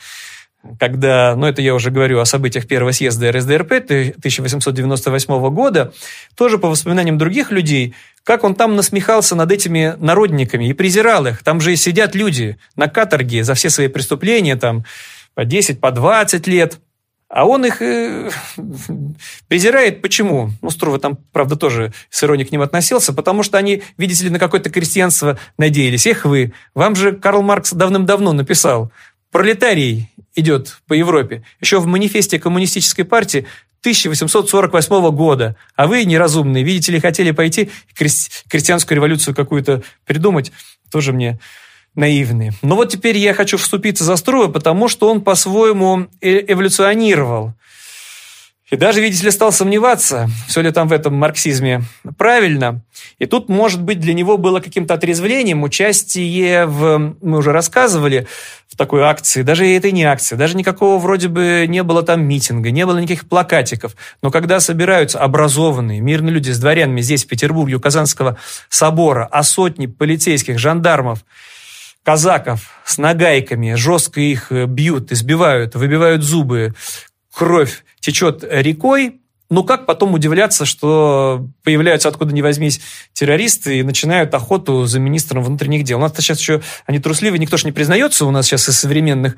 когда, ну это я уже говорю о событиях первого съезда РСДРП 1898 года, тоже по воспоминаниям других людей, как он там насмехался над этими народниками и презирал их. Там же сидят люди на каторге за все свои преступления, там по 10, по 20 лет. А он их э, презирает. Почему? Ну, Струва там, правда, тоже с иронией к ним относился, потому что они, видите ли, на какое-то крестьянство надеялись. Эх вы, вам же Карл Маркс давным-давно написал, пролетарий идет по Европе. Еще в манифесте коммунистической партии 1848 года. А вы, неразумные, видите ли, хотели пойти крестьянскую революцию какую-то придумать. Тоже мне наивные. Но вот теперь я хочу вступиться за Струва, потому что он по-своему э, эволюционировал. И даже, видите ли, стал сомневаться, все ли там в этом марксизме правильно. И тут, может быть, для него было каким-то отрезвлением участие в, мы уже рассказывали, в такой акции. Даже это не акция, даже никакого вроде бы не было там митинга, не было никаких плакатиков. Но когда собираются образованные, мирные люди с дворянами здесь, в Петербурге, у Казанского собора, а сотни полицейских, жандармов, казаков с нагайками, жестко их бьют, избивают, выбивают зубы, кровь течет рекой, ну как потом удивляться, что появляются откуда ни возьмись террористы и начинают охоту за министром внутренних дел. У нас сейчас еще они трусливые, никто же не признается. У нас сейчас из современных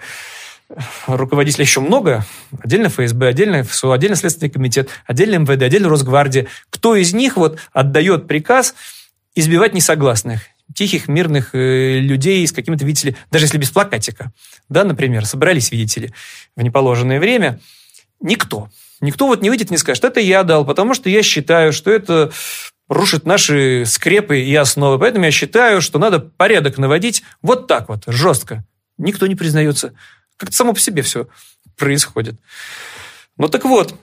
руководителей еще много. Отдельно ФСБ, отдельно ФСО, отдельно Следственный комитет, отдельно МВД, отдельно Росгвардия. Кто из них вот отдает приказ избивать несогласных? тихих, мирных э, людей с каким-то, видите ли, даже если без плакатика, да, например, собрались, видите ли, в неположенное время – Никто. Никто вот не выйдет и не скажет, это я дал, потому что я считаю, что это рушит наши скрепы и основы. Поэтому я считаю, что надо порядок наводить вот так вот, жестко. Никто не признается. Как-то само по себе все происходит. Ну так вот,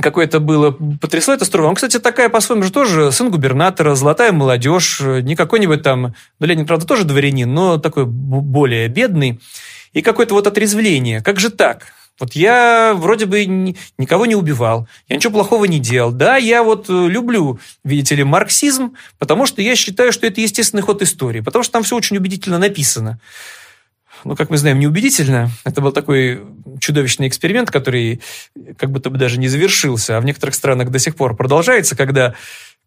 какое-то было, потрясло это строго. Он, кстати, такая по-своему же тоже сын губернатора, золотая молодежь, не какой-нибудь там, ну, Ленин, правда, тоже дворянин, но такой более бедный. И какое-то вот отрезвление. Как же так? Вот я вроде бы никого не убивал, я ничего плохого не делал. Да, я вот э, люблю, видите ли, марксизм, потому что я считаю, что это естественный ход истории, потому что там все очень убедительно написано. Ну, как мы знаем, неубедительно. Это был такой чудовищный эксперимент, который как будто бы даже не завершился, а в некоторых странах до сих пор продолжается, когда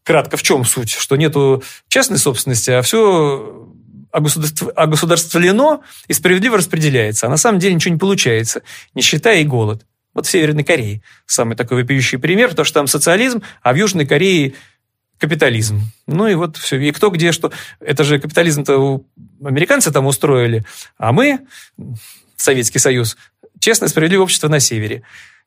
кратко в чем суть, что нету частной собственности, а все огосударствлено и справедливо распределяется. А на самом деле ничего не получается. Нищета и голод. Вот в Северной Корее самый такой вопиющий пример, потому что там социализм, а в Южной Корее капитализм. Ну и вот все. И кто где что. Это же капитализм-то американцы там устроили, а мы, Советский Союз, честное, справедливое общество на севере.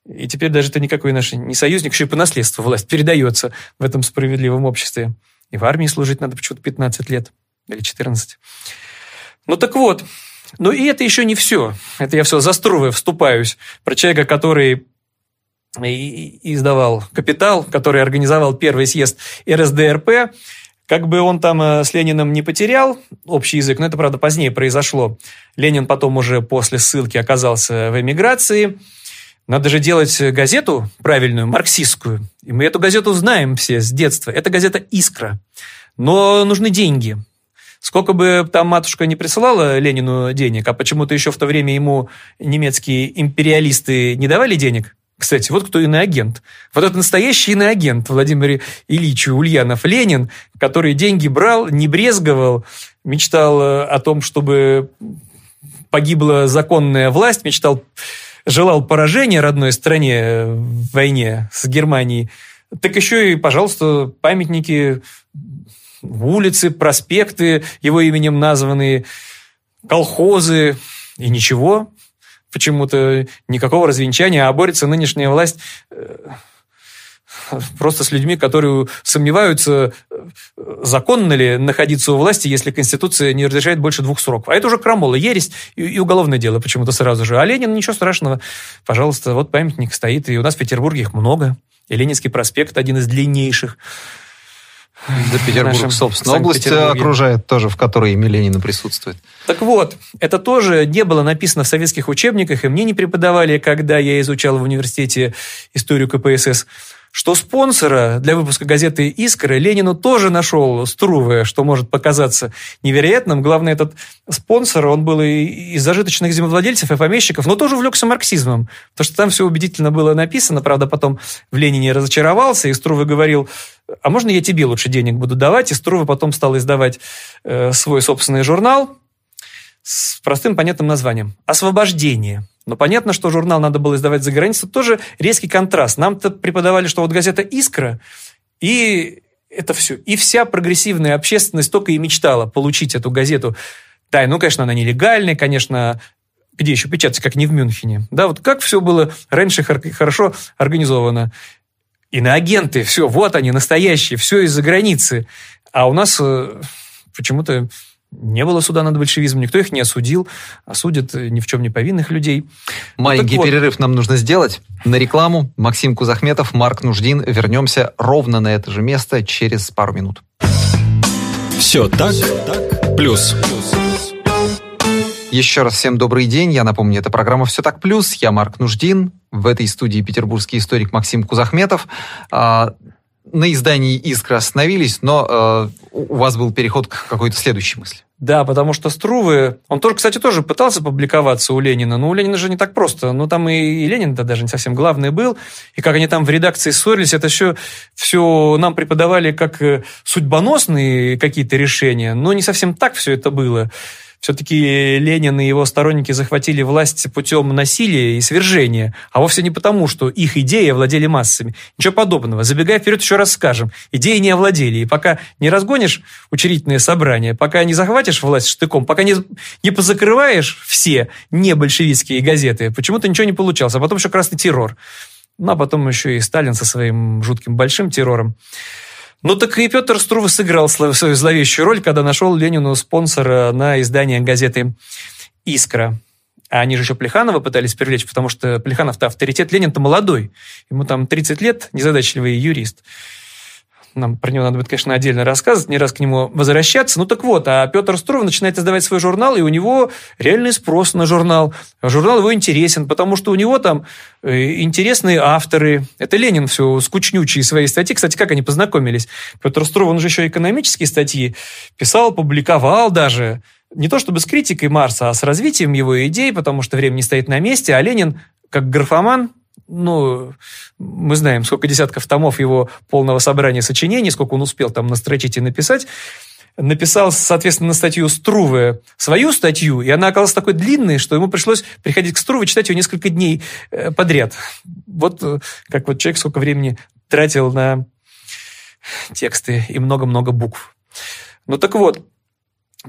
И теперь даже это никакой наш не союзник, еще и по наследству власть передается в этом справедливом обществе. И в армии служить надо почему-то 15 лет или 14. Ну так вот, ну и это еще не все. Это я все за вступаюсь. Про человека, который издавал «Капитал», который организовал первый съезд РСДРП. Как бы он там э, с Лениным не потерял общий язык, но это, правда, позднее произошло. Ленин потом уже после ссылки оказался в эмиграции. Надо же делать газету правильную, марксистскую. И мы эту газету знаем все с детства. Это газета «Искра». Но нужны деньги. Сколько бы там матушка не присылала Ленину денег, а почему-то еще в то время ему немецкие империалисты не давали денег, кстати, вот кто иноагент. Вот это настоящий иноагент Владимир Ильич Ульянов Ленин, который деньги брал, не брезговал, мечтал э, о том, чтобы погибла законная власть, мечтал, желал поражения родной стране в войне с Германией. Так еще и, пожалуйста, памятники, улицы, проспекты его именем названные, колхозы, и ничего почему-то никакого развенчания, а борется нынешняя власть э, просто с людьми, которые сомневаются, э, законно ли находиться у власти, если Конституция не разрешает больше двух сроков. А это уже крамола, ересь и, уголовное дело почему-то сразу же. А Ленин, ничего страшного. Пожалуйста, вот памятник стоит, и у нас в Петербурге их много. И Ленинский проспект один из длиннейших. Да Петербург, собственно, область окружает тоже, в которой имя Ленина присутствует. Так вот, это тоже не было написано в советских учебниках, и мне не преподавали, когда я изучал в университете историю КПСС что спонсора для выпуска газеты «Искра» Ленину тоже нашел Струве, что может показаться невероятным. Главное, этот спонсор, он был и из зажиточных землевладельцев и помещиков, но тоже увлекся марксизмом, потому что там все убедительно было написано. Правда, потом в Ленине разочаровался, и Струве говорил, а можно я тебе лучше денег буду давать? И Струве потом стал издавать э, свой собственный журнал с простым понятным названием «Освобождение». Но понятно, что журнал надо было издавать за границей. Тоже резкий контраст. Нам-то преподавали, что вот газета «Искра» и это все. И вся прогрессивная общественность только и мечтала получить эту газету. Да, ну, конечно, она нелегальная, конечно, где еще печатать, как не в Мюнхене. Да, вот как все было раньше хорошо организовано. Иноагенты, все, вот они, настоящие, все из-за границы. А у нас э, почему-то не было суда над большевизмом, никто их не осудил, осудят ни в чем не повинных людей. Маленький вот перерыв нам нужно сделать. На рекламу Максим Кузахметов, Марк Нуждин. Вернемся ровно на это же место через пару минут. Все так, так. плюс. Еще раз всем добрый день. Я напомню, это программа «Все так плюс». Я Марк Нуждин. В этой студии петербургский историк Максим Кузахметов. На издании «Искра» остановились, но э, у вас был переход к какой-то следующей мысли. Да, потому что Струвы, он тоже, кстати, тоже пытался публиковаться у Ленина, но у Ленина же не так просто. Ну, там и, и Ленин-то даже не совсем главный был. И как они там в редакции ссорились, это все, все нам преподавали как э, судьбоносные какие-то решения, но не совсем так все это было все-таки Ленин и его сторонники захватили власть путем насилия и свержения, а вовсе не потому, что их идеи овладели массами. Ничего подобного. Забегая вперед, еще раз скажем. Идеи не овладели. И пока не разгонишь учредительное собрание, пока не захватишь власть штыком, пока не, не позакрываешь все не большевистские газеты, почему-то ничего не получалось. А потом еще красный террор. Ну, а потом еще и Сталин со своим жутким большим террором. Ну так и Петр Струве сыграл свою зловещую роль, когда нашел Ленину спонсора на издание газеты «Искра». А они же еще Плеханова пытались привлечь, потому что Плеханов-то авторитет, Ленин-то молодой. Ему там 30 лет, незадачливый юрист. Нам про него надо будет, конечно, отдельно рассказывать, не раз к нему возвращаться. Ну так вот, а Петр Струве начинает издавать свой журнал, и у него реальный спрос на журнал. Журнал его интересен, потому что у него там э, интересные авторы. Это Ленин все скучнючие свои статьи. Кстати, как они познакомились? Петр Струве, он же еще экономические статьи писал, публиковал даже не то чтобы с критикой Марса, а с развитием его идей, потому что время не стоит на месте, а Ленин, как графоман, ну, мы знаем, сколько десятков томов его полного собрания сочинений, сколько он успел там настрочить и написать, написал, соответственно, на статью Струве свою статью, и она оказалась такой длинной, что ему пришлось приходить к Струве читать ее несколько дней э, подряд. Вот э, как вот человек сколько времени тратил на тексты и много-много букв. Ну так вот,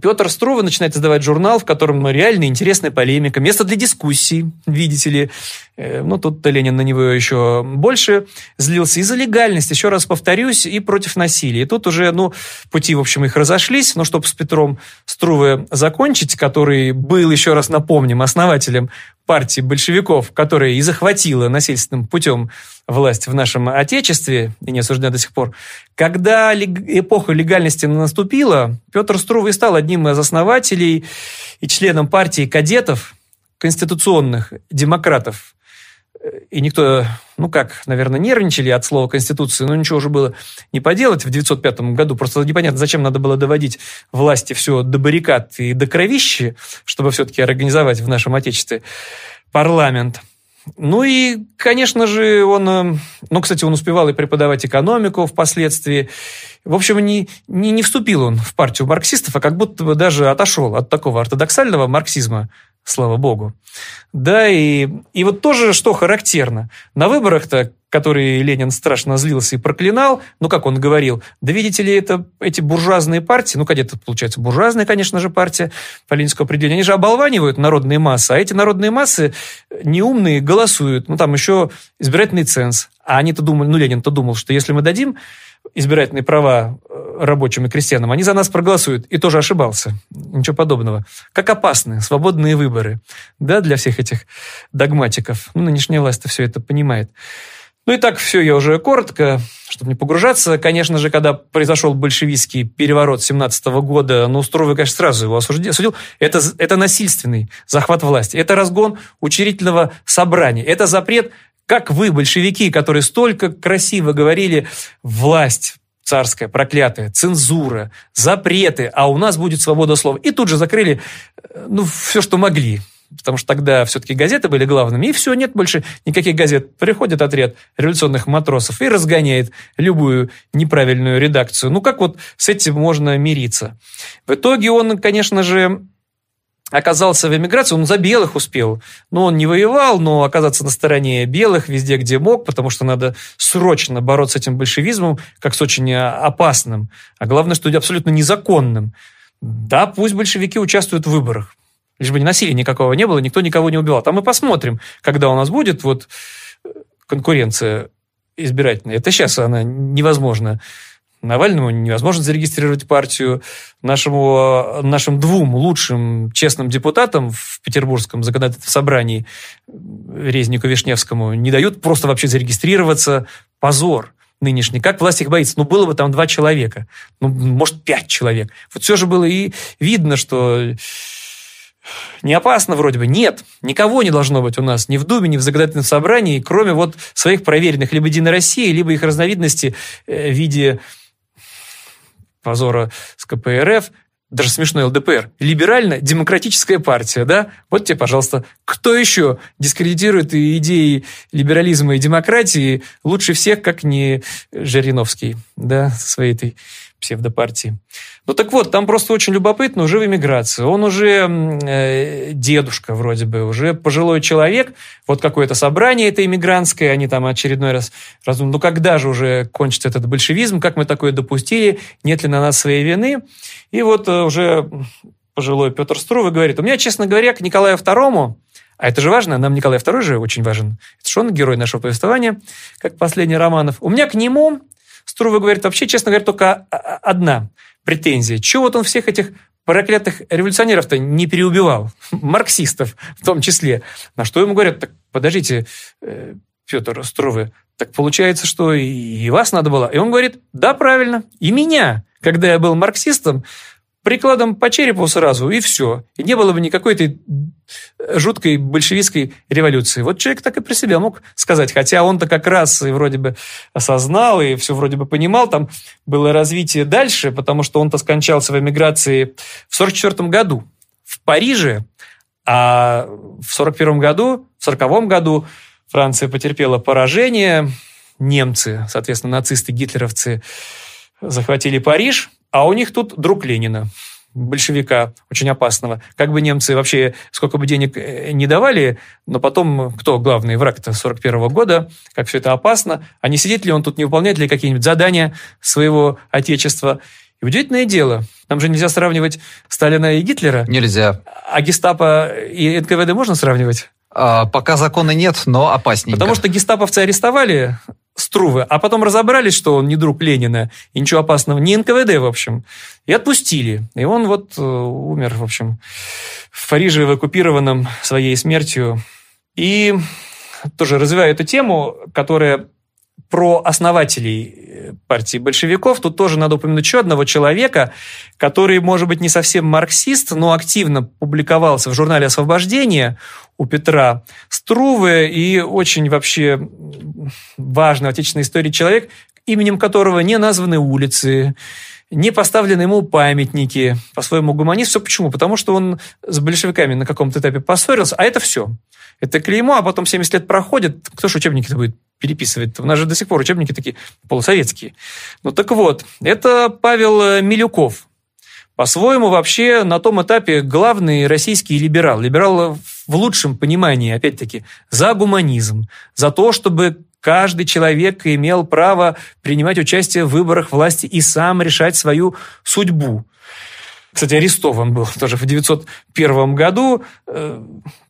Петр Струва начинает издавать журнал, в котором ну, реально интересная полемика, место для дискуссий, видите ли. Э, ну, тут Ленин на него еще больше злился. И за легальность, еще раз повторюсь, и против насилия. И тут уже, ну, пути, в общем, их разошлись. Но чтобы с Петром Струве закончить, который был, еще раз напомним, основателем партии большевиков, которая и захватила насильственным путем власть в нашем Отечестве, и не осуждена до сих пор, когда эпоха легальности наступила, Петр Струвый стал одним из основателей и членом партии кадетов, конституционных демократов. И никто, ну как, наверное, нервничали от слова «конституция», но ничего уже было не поделать в 905 году. Просто непонятно, зачем надо было доводить власти все до баррикад и до кровищи, чтобы все-таки организовать в нашем Отечестве парламент – ну и, конечно же, он, э, ну, кстати, он успевал и преподавать экономику впоследствии. В общем, не, не, не вступил он в партию марксистов, а как будто бы даже отошел от такого ортодоксального марксизма, слава богу. Да, и, и вот тоже, что характерно, на выборах-то который Ленин страшно злился и проклинал, ну, как он говорил, да видите ли, это эти буржуазные партии, ну, где-то, получается, буржуазная, конечно же, партия по ленинскому определению, они же оболванивают народные массы, а эти народные массы неумные голосуют, ну, там еще избирательный ценз. А они-то думали, ну, Ленин-то думал, что если мы дадим избирательные права э, рабочим и крестьянам, они за нас проголосуют. И тоже ошибался. Ничего подобного. Как опасны свободные выборы да, для всех этих догматиков. Ну, нынешняя власть все это понимает. Ну и так все, я уже коротко, чтобы не погружаться. Конечно же, когда произошел большевистский переворот 17 года, ну, Струве, конечно, сразу его осудил. Это, это насильственный захват власти. Это разгон учредительного собрания. Это запрет, как вы, большевики, которые столько красиво говорили, власть, царская, проклятая, цензура, запреты, а у нас будет свобода слова. И тут же закрыли, э, ну, все, что могли потому что тогда все-таки газеты были главными, и все, нет больше никаких газет. Приходит отряд революционных матросов и разгоняет любую неправильную редакцию. Ну, как вот с этим можно мириться? В итоге он, конечно же, оказался в эмиграции, он за белых успел. Но он не воевал, но оказаться на стороне белых везде, где мог, потому что надо срочно бороться с этим большевизмом, как с очень опасным, а главное, что абсолютно незаконным. Да, пусть большевики участвуют в выборах, лишь бы насилия никакого не было, никто никого не убивал. Там мы посмотрим, когда у нас будет вот э, конкуренция избирательная. Это сейчас она невозможна. Навальному невозможно зарегистрировать партию. Нашему, нашим двум лучшим честным депутатам в Петербургском законодательном собрании, Резнику Вишневскому, не дают просто вообще зарегистрироваться. Позор нынешний. Как власть их боится? Ну, было бы там два человека. Ну, может, пять человек. Вот все же было и видно, что не опасно вроде бы. Нет, никого не должно быть у нас ни в Думе, ни в законодательном собрании, кроме вот своих проверенных либо Единой России, либо их разновидности э, в виде позора с КПРФ, даже смешной ЛДПР, либерально-демократическая партия, да? Вот тебе, пожалуйста, кто еще дискредитирует идеи либерализма и демократии лучше всех, как не Жириновский, да, своей этой псевдопартии. Ну так вот, там просто очень любопытно, уже в эмиграции. Он уже э, дедушка вроде бы, уже пожилой человек. Вот какое-то собрание это иммигрантское, они там очередной раз раздумывают, ну когда же уже кончится этот большевизм, как мы такое допустили, нет ли на нас своей вины. И вот э, уже пожилой Петр Струвы говорит, у меня, честно говоря, к Николаю II а это же важно, нам Николай II же очень важен. Это же он герой нашего повествования, как последний Романов. У меня к нему Струва говорит, вообще, честно говоря, только одна претензия. Чего вот он всех этих проклятых революционеров-то не переубивал? [LAUGHS] Марксистов в том числе. На что ему говорят, так подождите, э, Петр Струвы, так получается, что и вас надо было. И он говорит, да, правильно, и меня. Когда я был марксистом, прикладом по черепу сразу, и все. И не было бы никакой этой жуткой большевистской революции. Вот человек так и про себя мог сказать, хотя он-то как раз и вроде бы осознал, и все вроде бы понимал, там было развитие дальше, потому что он-то скончался в эмиграции в 44 году в Париже, а в 41 году, в 40 году Франция потерпела поражение, немцы, соответственно, нацисты, гитлеровцы захватили Париж, а у них тут друг Ленина, большевика, очень опасного. Как бы немцы вообще сколько бы денег э, не давали, но потом кто главный враг-то 41 -го года, как все это опасно, а не сидит ли он тут, не выполняет ли какие-нибудь задания своего отечества. И удивительное дело, нам же нельзя сравнивать Сталина и Гитлера. Нельзя. А гестапо и НКВД можно сравнивать? А, пока закона нет, но опасненько. Потому что гестаповцы арестовали Струвы, а потом разобрались, что он не друг Ленина, и ничего опасного, не НКВД, в общем, и отпустили. И он вот э, умер, в общем, в Париже, в оккупированном своей смертью. И тоже развиваю эту тему, которая про основателей э, партии большевиков, тут тоже надо упомянуть еще одного человека, который, может быть, не совсем марксист, но активно публиковался в журнале «Освобождение» у Петра Струве. И очень вообще важный в отечественной истории человек, именем которого не названы улицы, не поставлены ему памятники, по-своему гуманист. Все почему? Потому что он с большевиками на каком-то этапе поссорился, а это все. Это клеймо, а потом 70 лет проходит, кто же учебники-то будет переписывать? У нас же до сих пор учебники такие полусоветские. Ну так вот, это Павел Милюков. По-своему, вообще, на том этапе главный российский либерал. Либерал в лучшем понимании, опять-таки, за гуманизм, за то, чтобы каждый человек имел право принимать участие в выборах власти и сам решать свою судьбу. Кстати, арестован был тоже в 901 году. Э,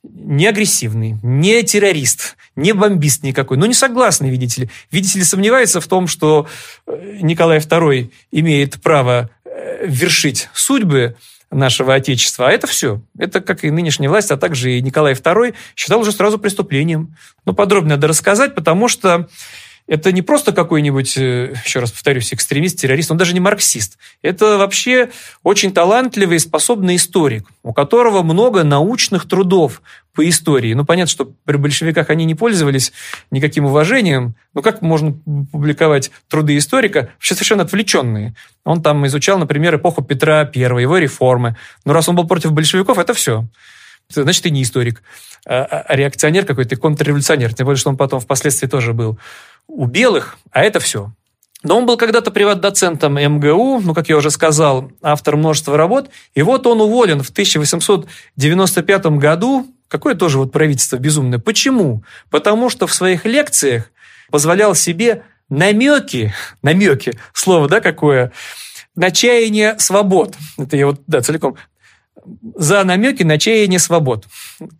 не агрессивный, не террорист, не бомбист никакой. Но не согласный, видите ли. Видите ли, сомневается в том, что э, Николай II имеет право э, вершить судьбы нашего Отечества. А это все. Это, как и нынешняя власть, а также и Николай II считал уже сразу преступлением. Но подробно надо рассказать, потому что это не просто какой-нибудь, э, еще раз повторюсь, экстремист, террорист, он даже не марксист. Это вообще очень талантливый и способный историк, у которого много научных трудов по истории. Ну, понятно, что при большевиках они не пользовались никаким уважением. Но как можно публиковать труды историка, вообще совершенно отвлеченные? Он там изучал, например, эпоху Петра I, его реформы. Но раз он был против большевиков, это все. Значит, ты не историк, а, а, а реакционер какой-то, контрреволюционер. Тем более, что он потом впоследствии тоже был у белых, а это все. Но он был когда-то приват-доцентом МГУ, ну, как я уже сказал, автор множества работ. И вот он уволен в 1895 году. Какое тоже вот правительство безумное. Почему? Потому что в своих лекциях позволял себе намеки, намеки, слово, да, какое, на чаяние свобод. Это я вот, да, целиком за намеки на чаяние свобод.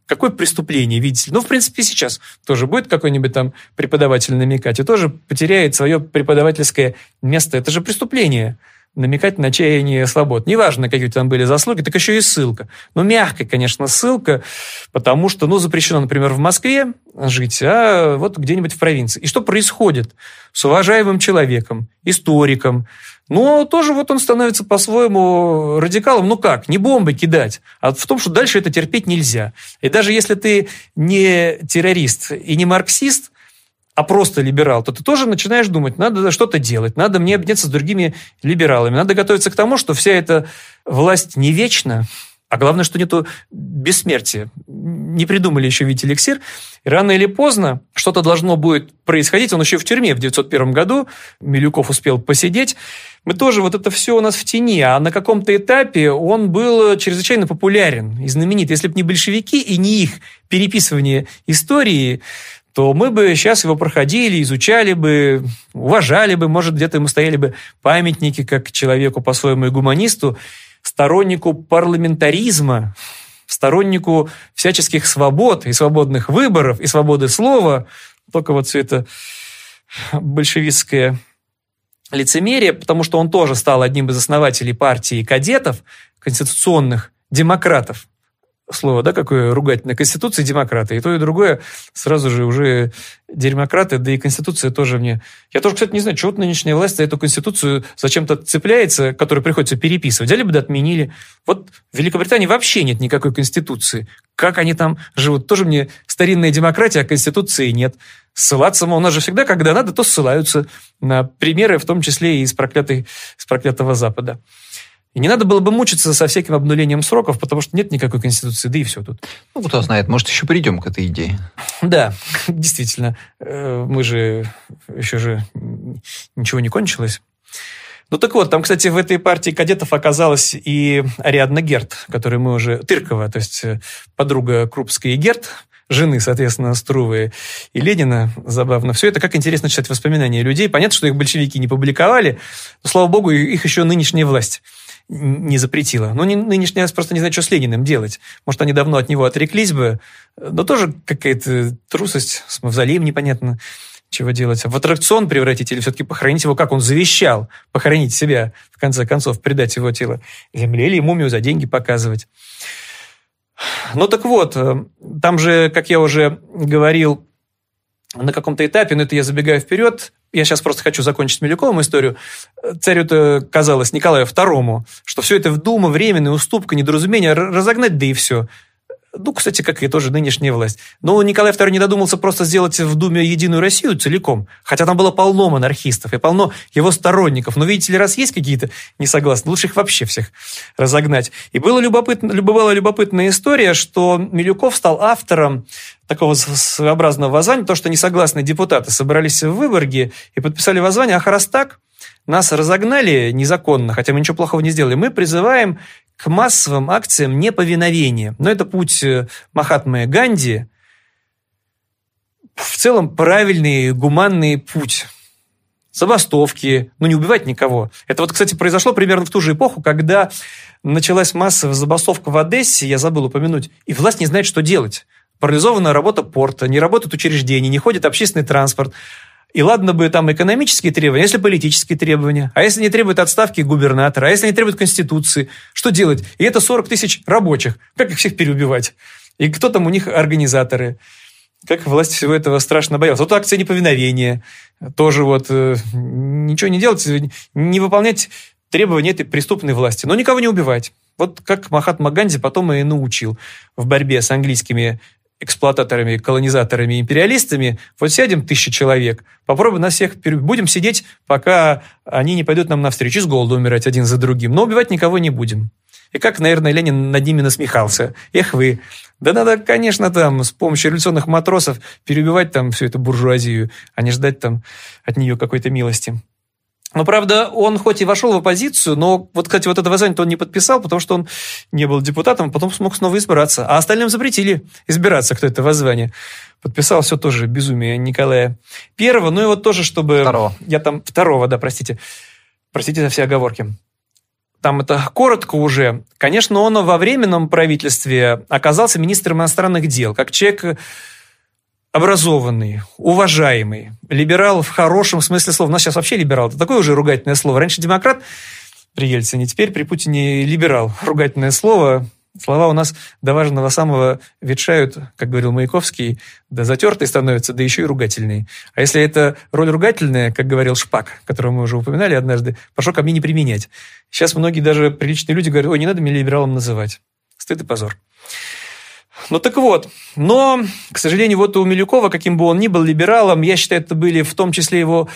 Какое преступление, видите ли? Ну, в принципе, сейчас тоже будет какой-нибудь там преподаватель намекать, и тоже потеряет свое преподавательское место. Это же преступление намекать на чаяние свобод. Неважно, какие там были заслуги, так еще и ссылка. Ну, мягкая, конечно, ссылка, потому что, ну, запрещено, например, в Москве жить, а вот где-нибудь в провинции. И что происходит с уважаемым человеком, историком, но тоже вот он становится по-своему радикалом. Ну как? Не бомбы кидать, а в том, что дальше это терпеть нельзя. И даже если ты не террорист и не марксист, а просто либерал, то ты тоже начинаешь думать, надо что-то делать, надо мне объединяться с другими либералами, надо готовиться к тому, что вся эта власть не вечна, а главное, что нету бессмертия. Не придумали еще ведь эликсир. И рано или поздно что-то должно будет происходить. Он еще в тюрьме в 901 году. Милюков успел посидеть. Мы тоже, вот это все у нас в тени. А на каком-то этапе он был чрезвычайно популярен и знаменит. Если бы не большевики и не их переписывание истории, то мы бы сейчас его проходили, изучали бы, уважали бы, может, где-то ему стояли бы памятники как человеку по-своему и гуманисту стороннику парламентаризма, стороннику всяческих свобод и свободных выборов, и свободы слова, только вот все это большевистское лицемерие, потому что он тоже стал одним из основателей партии кадетов, конституционных демократов слово, да, какое ругательное, Конституция и демократы. И то, и другое сразу же уже демократы, да и Конституция тоже мне... Я тоже, кстати, не знаю, чего нынешняя власть за эту Конституцию зачем-то цепляется, которую приходится переписывать. Взяли бы да отменили. Вот в Великобритании вообще нет никакой Конституции. Как они там живут? Тоже мне старинная демократия, а Конституции нет. Ссылаться, у нас же всегда, когда надо, то ссылаются на примеры, в том числе и из, проклятой, из проклятого Запада. И не надо было бы мучиться со всяким обнулением сроков, потому что нет никакой конституции, да и все тут. Ну, кто знает, может, еще придем к этой идее. Да, [LAUGHS] действительно. Э, мы же еще же ничего не кончилось. Ну так вот, там, кстати, в этой партии кадетов оказалась и Ариадна Герт, которую мы уже... Тыркова, то есть э, подруга Крупской и Герт, жены, соответственно, Струвы и Ленина. Забавно. Все это как интересно читать воспоминания людей. Понятно, что их большевики не публиковали, но, слава богу, их еще нынешняя власть не запретила. Но нынешняя просто не знает, что с Лениным делать. Может, они давно от него отреклись бы, но тоже какая-то трусость, с мавзолеем непонятно чего делать. В аттракцион превратить или все-таки похоронить его, как он завещал, похоронить себя, в конце концов, предать его тело земле или мумию за деньги показывать. Ну так вот, э, там же, как я уже говорил, на каком-то этапе, но это я забегаю вперед, я сейчас просто хочу закончить Милюковым историю, царю-то казалось Николаю II, что все это в дума, временная уступка, недоразумение, разогнать, да и все. Ну, кстати, как и тоже нынешняя власть. Но Николай II не додумался просто сделать в Думе Единую Россию целиком, хотя там было полно монархистов и полно его сторонников. Но, видите ли, раз есть какие-то несогласные, лучше их вообще всех разогнать. И было любопытно, была любопытная история, что Милюков стал автором такого своеобразного воззвания, то, что несогласные депутаты собрались в Выборге и подписали воззвание, ах, раз так, нас разогнали незаконно, хотя мы ничего плохого не сделали, мы призываем к массовым акциям неповиновения. Но это путь э, Махатмы Ганди, в целом правильный, гуманный путь. Забастовки, ну не убивать никого. Это вот, кстати, произошло примерно в ту же эпоху, когда началась массовая забастовка в Одессе, я забыл упомянуть, и власть не знает, что делать. Парализована работа порта, не работают учреждения, не ходит общественный транспорт. И ладно бы там экономические требования, если политические требования, а если не требуют отставки губернатора, а если не требуют конституции, что делать? И это 40 тысяч рабочих. Как их всех переубивать? И кто там у них организаторы? Как власть всего этого страшно боялась. Вот акция неповиновения. Тоже вот э, ничего не делать, не выполнять требования этой преступной власти, но никого не убивать. Вот как Махатма Ганди потом и научил в борьбе с английскими эксплуататорами, колонизаторами, империалистами, вот сядем тысяча человек, попробуем нас всех, будем сидеть, пока они не пойдут нам навстречу, с голоду умирать один за другим, но убивать никого не будем. И как, наверное, Ленин над ними насмехался. Эх вы, да надо, конечно, там с помощью революционных матросов переубивать там всю эту буржуазию, а не ждать там от нее какой-то милости. Но, правда, он хоть и вошел в оппозицию, но вот, кстати, вот это воззвание он не подписал, потому что он не был депутатом, потом смог снова избраться. А остальным запретили избираться, кто это воззвание. Подписал все тоже безумие Николая Первого, ну и вот тоже, чтобы... Второго. Я там... Второго, да, простите. Простите за все оговорки. Там это коротко уже. Конечно, он во временном правительстве оказался министром иностранных дел, как человек образованный, уважаемый, либерал в хорошем смысле слова. У нас сейчас вообще либерал, это такое уже ругательное слово. Раньше демократ при Ельцине, теперь при Путине либерал. Ругательное слово. Слова у нас до важного самого ветшают, как говорил Маяковский, да затертые становятся, да еще и ругательные. А если это роль ругательная, как говорил Шпак, которого мы уже упоминали однажды, прошу ко мне не применять. Сейчас многие даже приличные люди говорят, ой, не надо меня либералом называть. Стыд и позор. Ну так вот, но, к сожалению, вот у Милюкова, каким бы он ни был либералом, я считаю, это были в том числе его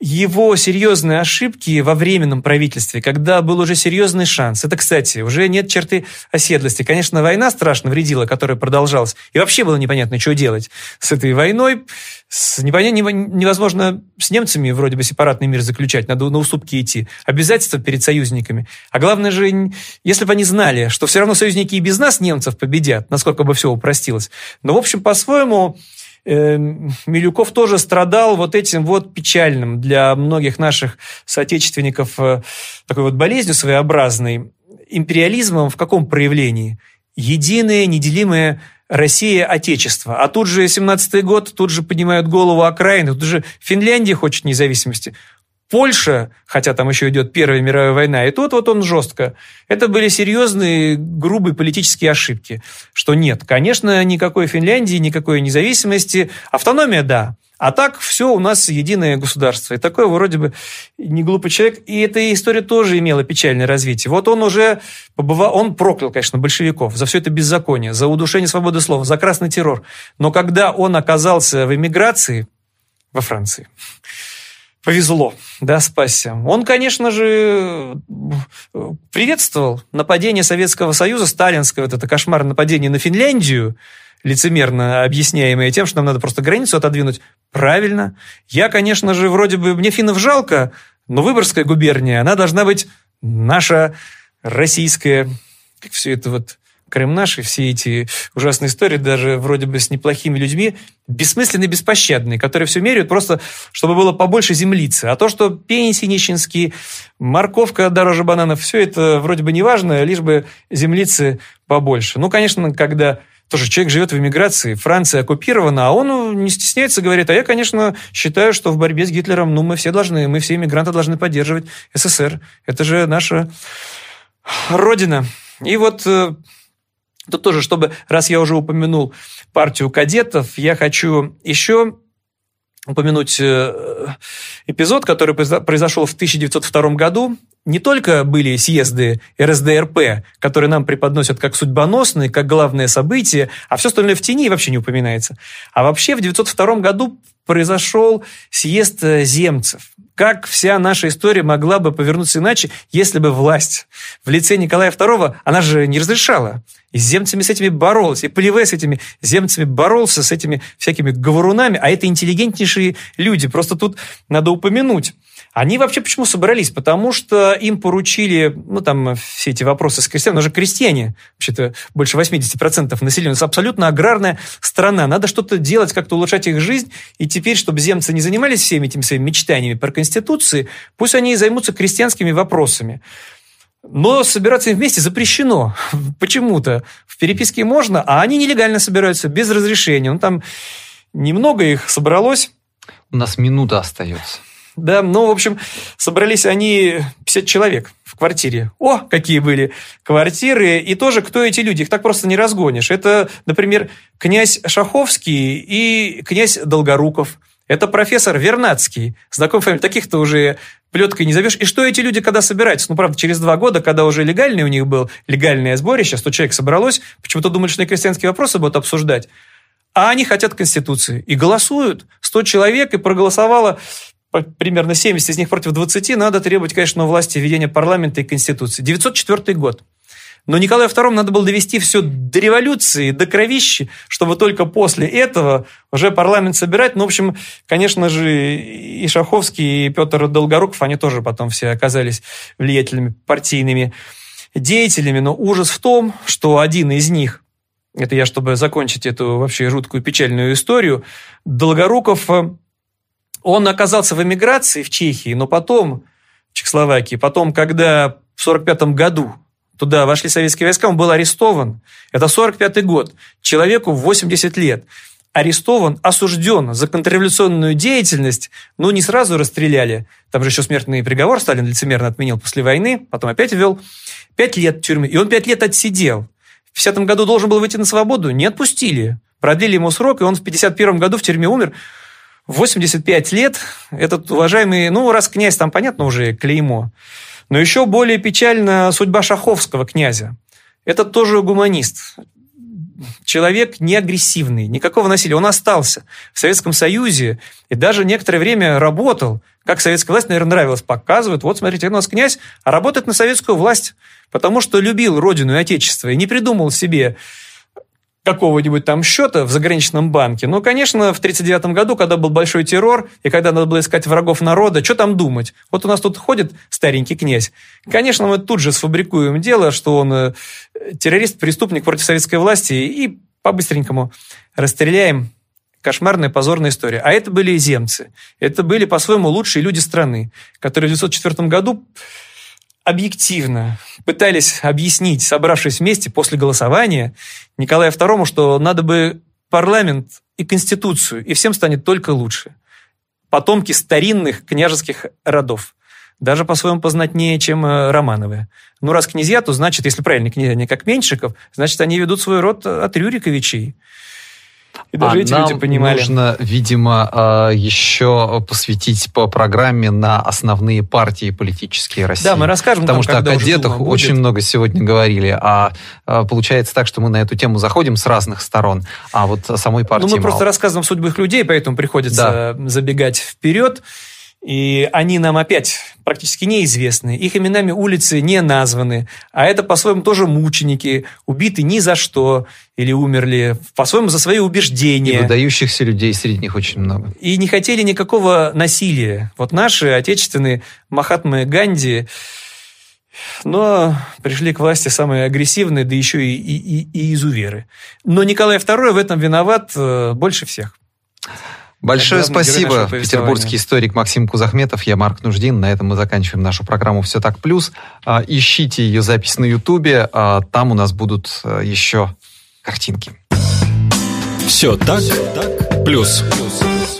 его серьезные ошибки во временном правительстве, когда был уже серьезный шанс. Это, кстати, уже нет черты оседлости. Конечно, война страшно вредила, которая продолжалась. И вообще было непонятно, что делать с этой войной. С непонятно, невозможно с немцами вроде бы сепаратный мир заключать, надо на уступки идти. Обязательства перед союзниками. А главное же, если бы они знали, что все равно союзники и без нас немцев победят, насколько бы все упростилось. Но, в общем, по-своему, Милюков тоже страдал вот этим вот печальным для многих наших соотечественников э, такой вот болезнью своеобразной, империализмом в каком проявлении? Единое, неделимое Россия – Отечество. А тут же 17-й год, тут же поднимают голову окраины, тут же Финляндия хочет независимости. Польша, хотя там еще идет Первая мировая война, и тут вот он жестко. Это были серьезные, грубые политические ошибки. Что нет, конечно, никакой Финляндии, никакой независимости. Автономия – да. А так все у нас единое государство. И такой вроде бы не глупый человек. И эта история тоже имела печальное развитие. Вот он уже побывал, он проклял, конечно, большевиков за все это беззаконие, за удушение свободы слова, за красный террор. Но когда он оказался в эмиграции во Франции, повезло, да, спасся. Он, конечно же, приветствовал нападение Советского Союза, сталинское, вот это кошмарное нападение на Финляндию, лицемерно объясняемое тем, что нам надо просто границу отодвинуть. Правильно. Я, конечно же, вроде бы, мне финнов жалко, но Выборгская губерния, она должна быть наша российская, как все это вот Крым наш и все эти ужасные истории, даже вроде бы с неплохими людьми, бессмысленные, беспощадные, которые все меряют просто, чтобы было побольше землицы. А то, что пенсии нищенские, морковка дороже бананов, все это вроде бы не важно, лишь бы землицы побольше. Ну, конечно, когда тоже человек живет в эмиграции, Франция оккупирована, а он ну, не стесняется, говорит, а я, конечно, считаю, что в борьбе с Гитлером, ну, мы все должны, мы все эмигранты должны поддерживать СССР. Это же наша родина. И вот э, тут тоже, чтобы, раз я уже упомянул партию кадетов, я хочу еще упомянуть э, эпизод, который произошел в 1902 году. Не только были съезды РСДРП, которые нам преподносят как судьбоносные, как главное событие, а все остальное в тени вообще не упоминается. А вообще в 1902 году произошел съезд э, земцев. Как вся наша история могла бы повернуться иначе, если бы власть в лице Николая II, она же не разрешала. И с земцами с этими боролась, и Полеве с этими земцами боролся, с этими всякими говорунами, а это интеллигентнейшие люди. Просто тут надо упомянуть. Они вообще почему собрались? Потому что им поручили, ну, там, все эти вопросы с крестьянами, но же крестьяне, вообще-то больше 80% населения, это абсолютно аграрная страна. Надо что-то делать, как-то улучшать их жизнь, и теперь, чтобы земцы не занимались всеми этими своими мечтаниями про Конституции, пусть они и займутся крестьянскими вопросами. Но собираться им вместе запрещено [LAUGHS] почему-то. В переписке можно, а они нелегально собираются, без разрешения. Ну, там немного их собралось. У нас минута остается. Да, ну, в общем, собрались они 50 человек в квартире. О, какие были квартиры. И тоже, кто эти люди? Их так просто не разгонишь. Это, например, князь Шаховский и князь Долгоруков. Это профессор Вернадский. Знакомый фамилия. Таких-то уже плеткой не зовешь. И что эти люди когда собираются? Ну, правда, через два года, когда уже легальный у них был, легальное сборище, 100 человек собралось, почему-то думали, что и крестьянские вопросы будут обсуждать. А они хотят Конституции. И голосуют. 100 человек, и проголосовало примерно 70 из них против 20, надо требовать, конечно, у власти введения парламента и Конституции. 904 год. Но Николаю II надо было довести все до революции, до кровищи, чтобы только после этого уже парламент собирать. Ну, в общем, конечно же, и Шаховский, и Петр Долгоруков, они тоже потом все оказались влиятельными партийными деятелями. Но ужас в том, что один из них, это я, чтобы закончить эту вообще жуткую печальную историю, Долгоруков он оказался в эмиграции в Чехии, но потом, в Чехословакии, потом, когда в 1945 году туда вошли советские войска, он был арестован. Это 45 год. Человеку 80 лет. Арестован, осужден за контрреволюционную деятельность, но не сразу расстреляли. Там же еще смертный приговор Сталин лицемерно отменил после войны, потом опять ввел. Пять лет в тюрьме. И он пять лет отсидел. В 50 году должен был выйти на свободу, не отпустили. Продлили ему срок, и он в 51 году в тюрьме умер. 85 лет этот уважаемый, ну, раз князь, там понятно уже клеймо, но еще более печальна судьба шаховского князя. Это тоже гуманист. Человек не агрессивный, никакого насилия. Он остался в Советском Союзе и даже некоторое время работал. Как советская власть, наверное, нравилось. Показывают, вот смотрите, у нас князь, а работает на советскую власть, потому что любил родину и отечество и не придумал себе какого-нибудь там счета в заграничном банке. Но, конечно, в 1939 году, когда был большой террор, и когда надо было искать врагов народа, что там думать? Вот у нас тут ходит старенький князь. Конечно, мы тут же сфабрикуем дело, что он э, террорист, преступник против советской власти, и по-быстренькому расстреляем. Кошмарная, позорная история. А это были земцы. Это были, по-своему, лучшие люди страны, которые в 1904 году объективно пытались объяснить, собравшись вместе после голосования, Николаю II, что надо бы парламент и конституцию, и всем станет только лучше. Потомки старинных княжеских родов. Даже по-своему познатнее, чем э, Романовы. Ну, раз князья, то значит, если правильно князья, не как Меньшиков, значит, они ведут свой род от Рюриковичей. И даже а эти нам люди понимали. нужно, видимо, а, еще посвятить по программе на основные партии политические России. Да, мы расскажем. Потому там, что о кадетах очень много сегодня говорили. А, а получается так, что мы на эту тему заходим с разных сторон, а вот самой партии Ну, мы мало. просто рассказываем судьбы их людей, поэтому приходится да. забегать вперед. И они нам опять практически неизвестны. Их именами улицы не названы. А это, по-своему, тоже мученики, убиты ни за что или умерли, по-своему, за свои убеждения. И выдающихся людей среди них очень много. И не хотели никакого насилия. Вот наши отечественные Махатмы Ганди Но пришли к власти самые агрессивные, да еще и, и, и, изуверы. Но Николай II в этом виноват э, больше всех. Большое спасибо, петербургский историк Максим Кузахметов. Я Марк Нуждин. На этом мы заканчиваем нашу программу «Все так плюс». А, ищите ее запись на Ютубе. А, там у нас будут э, еще картинки. Все так, так плюс. плюс.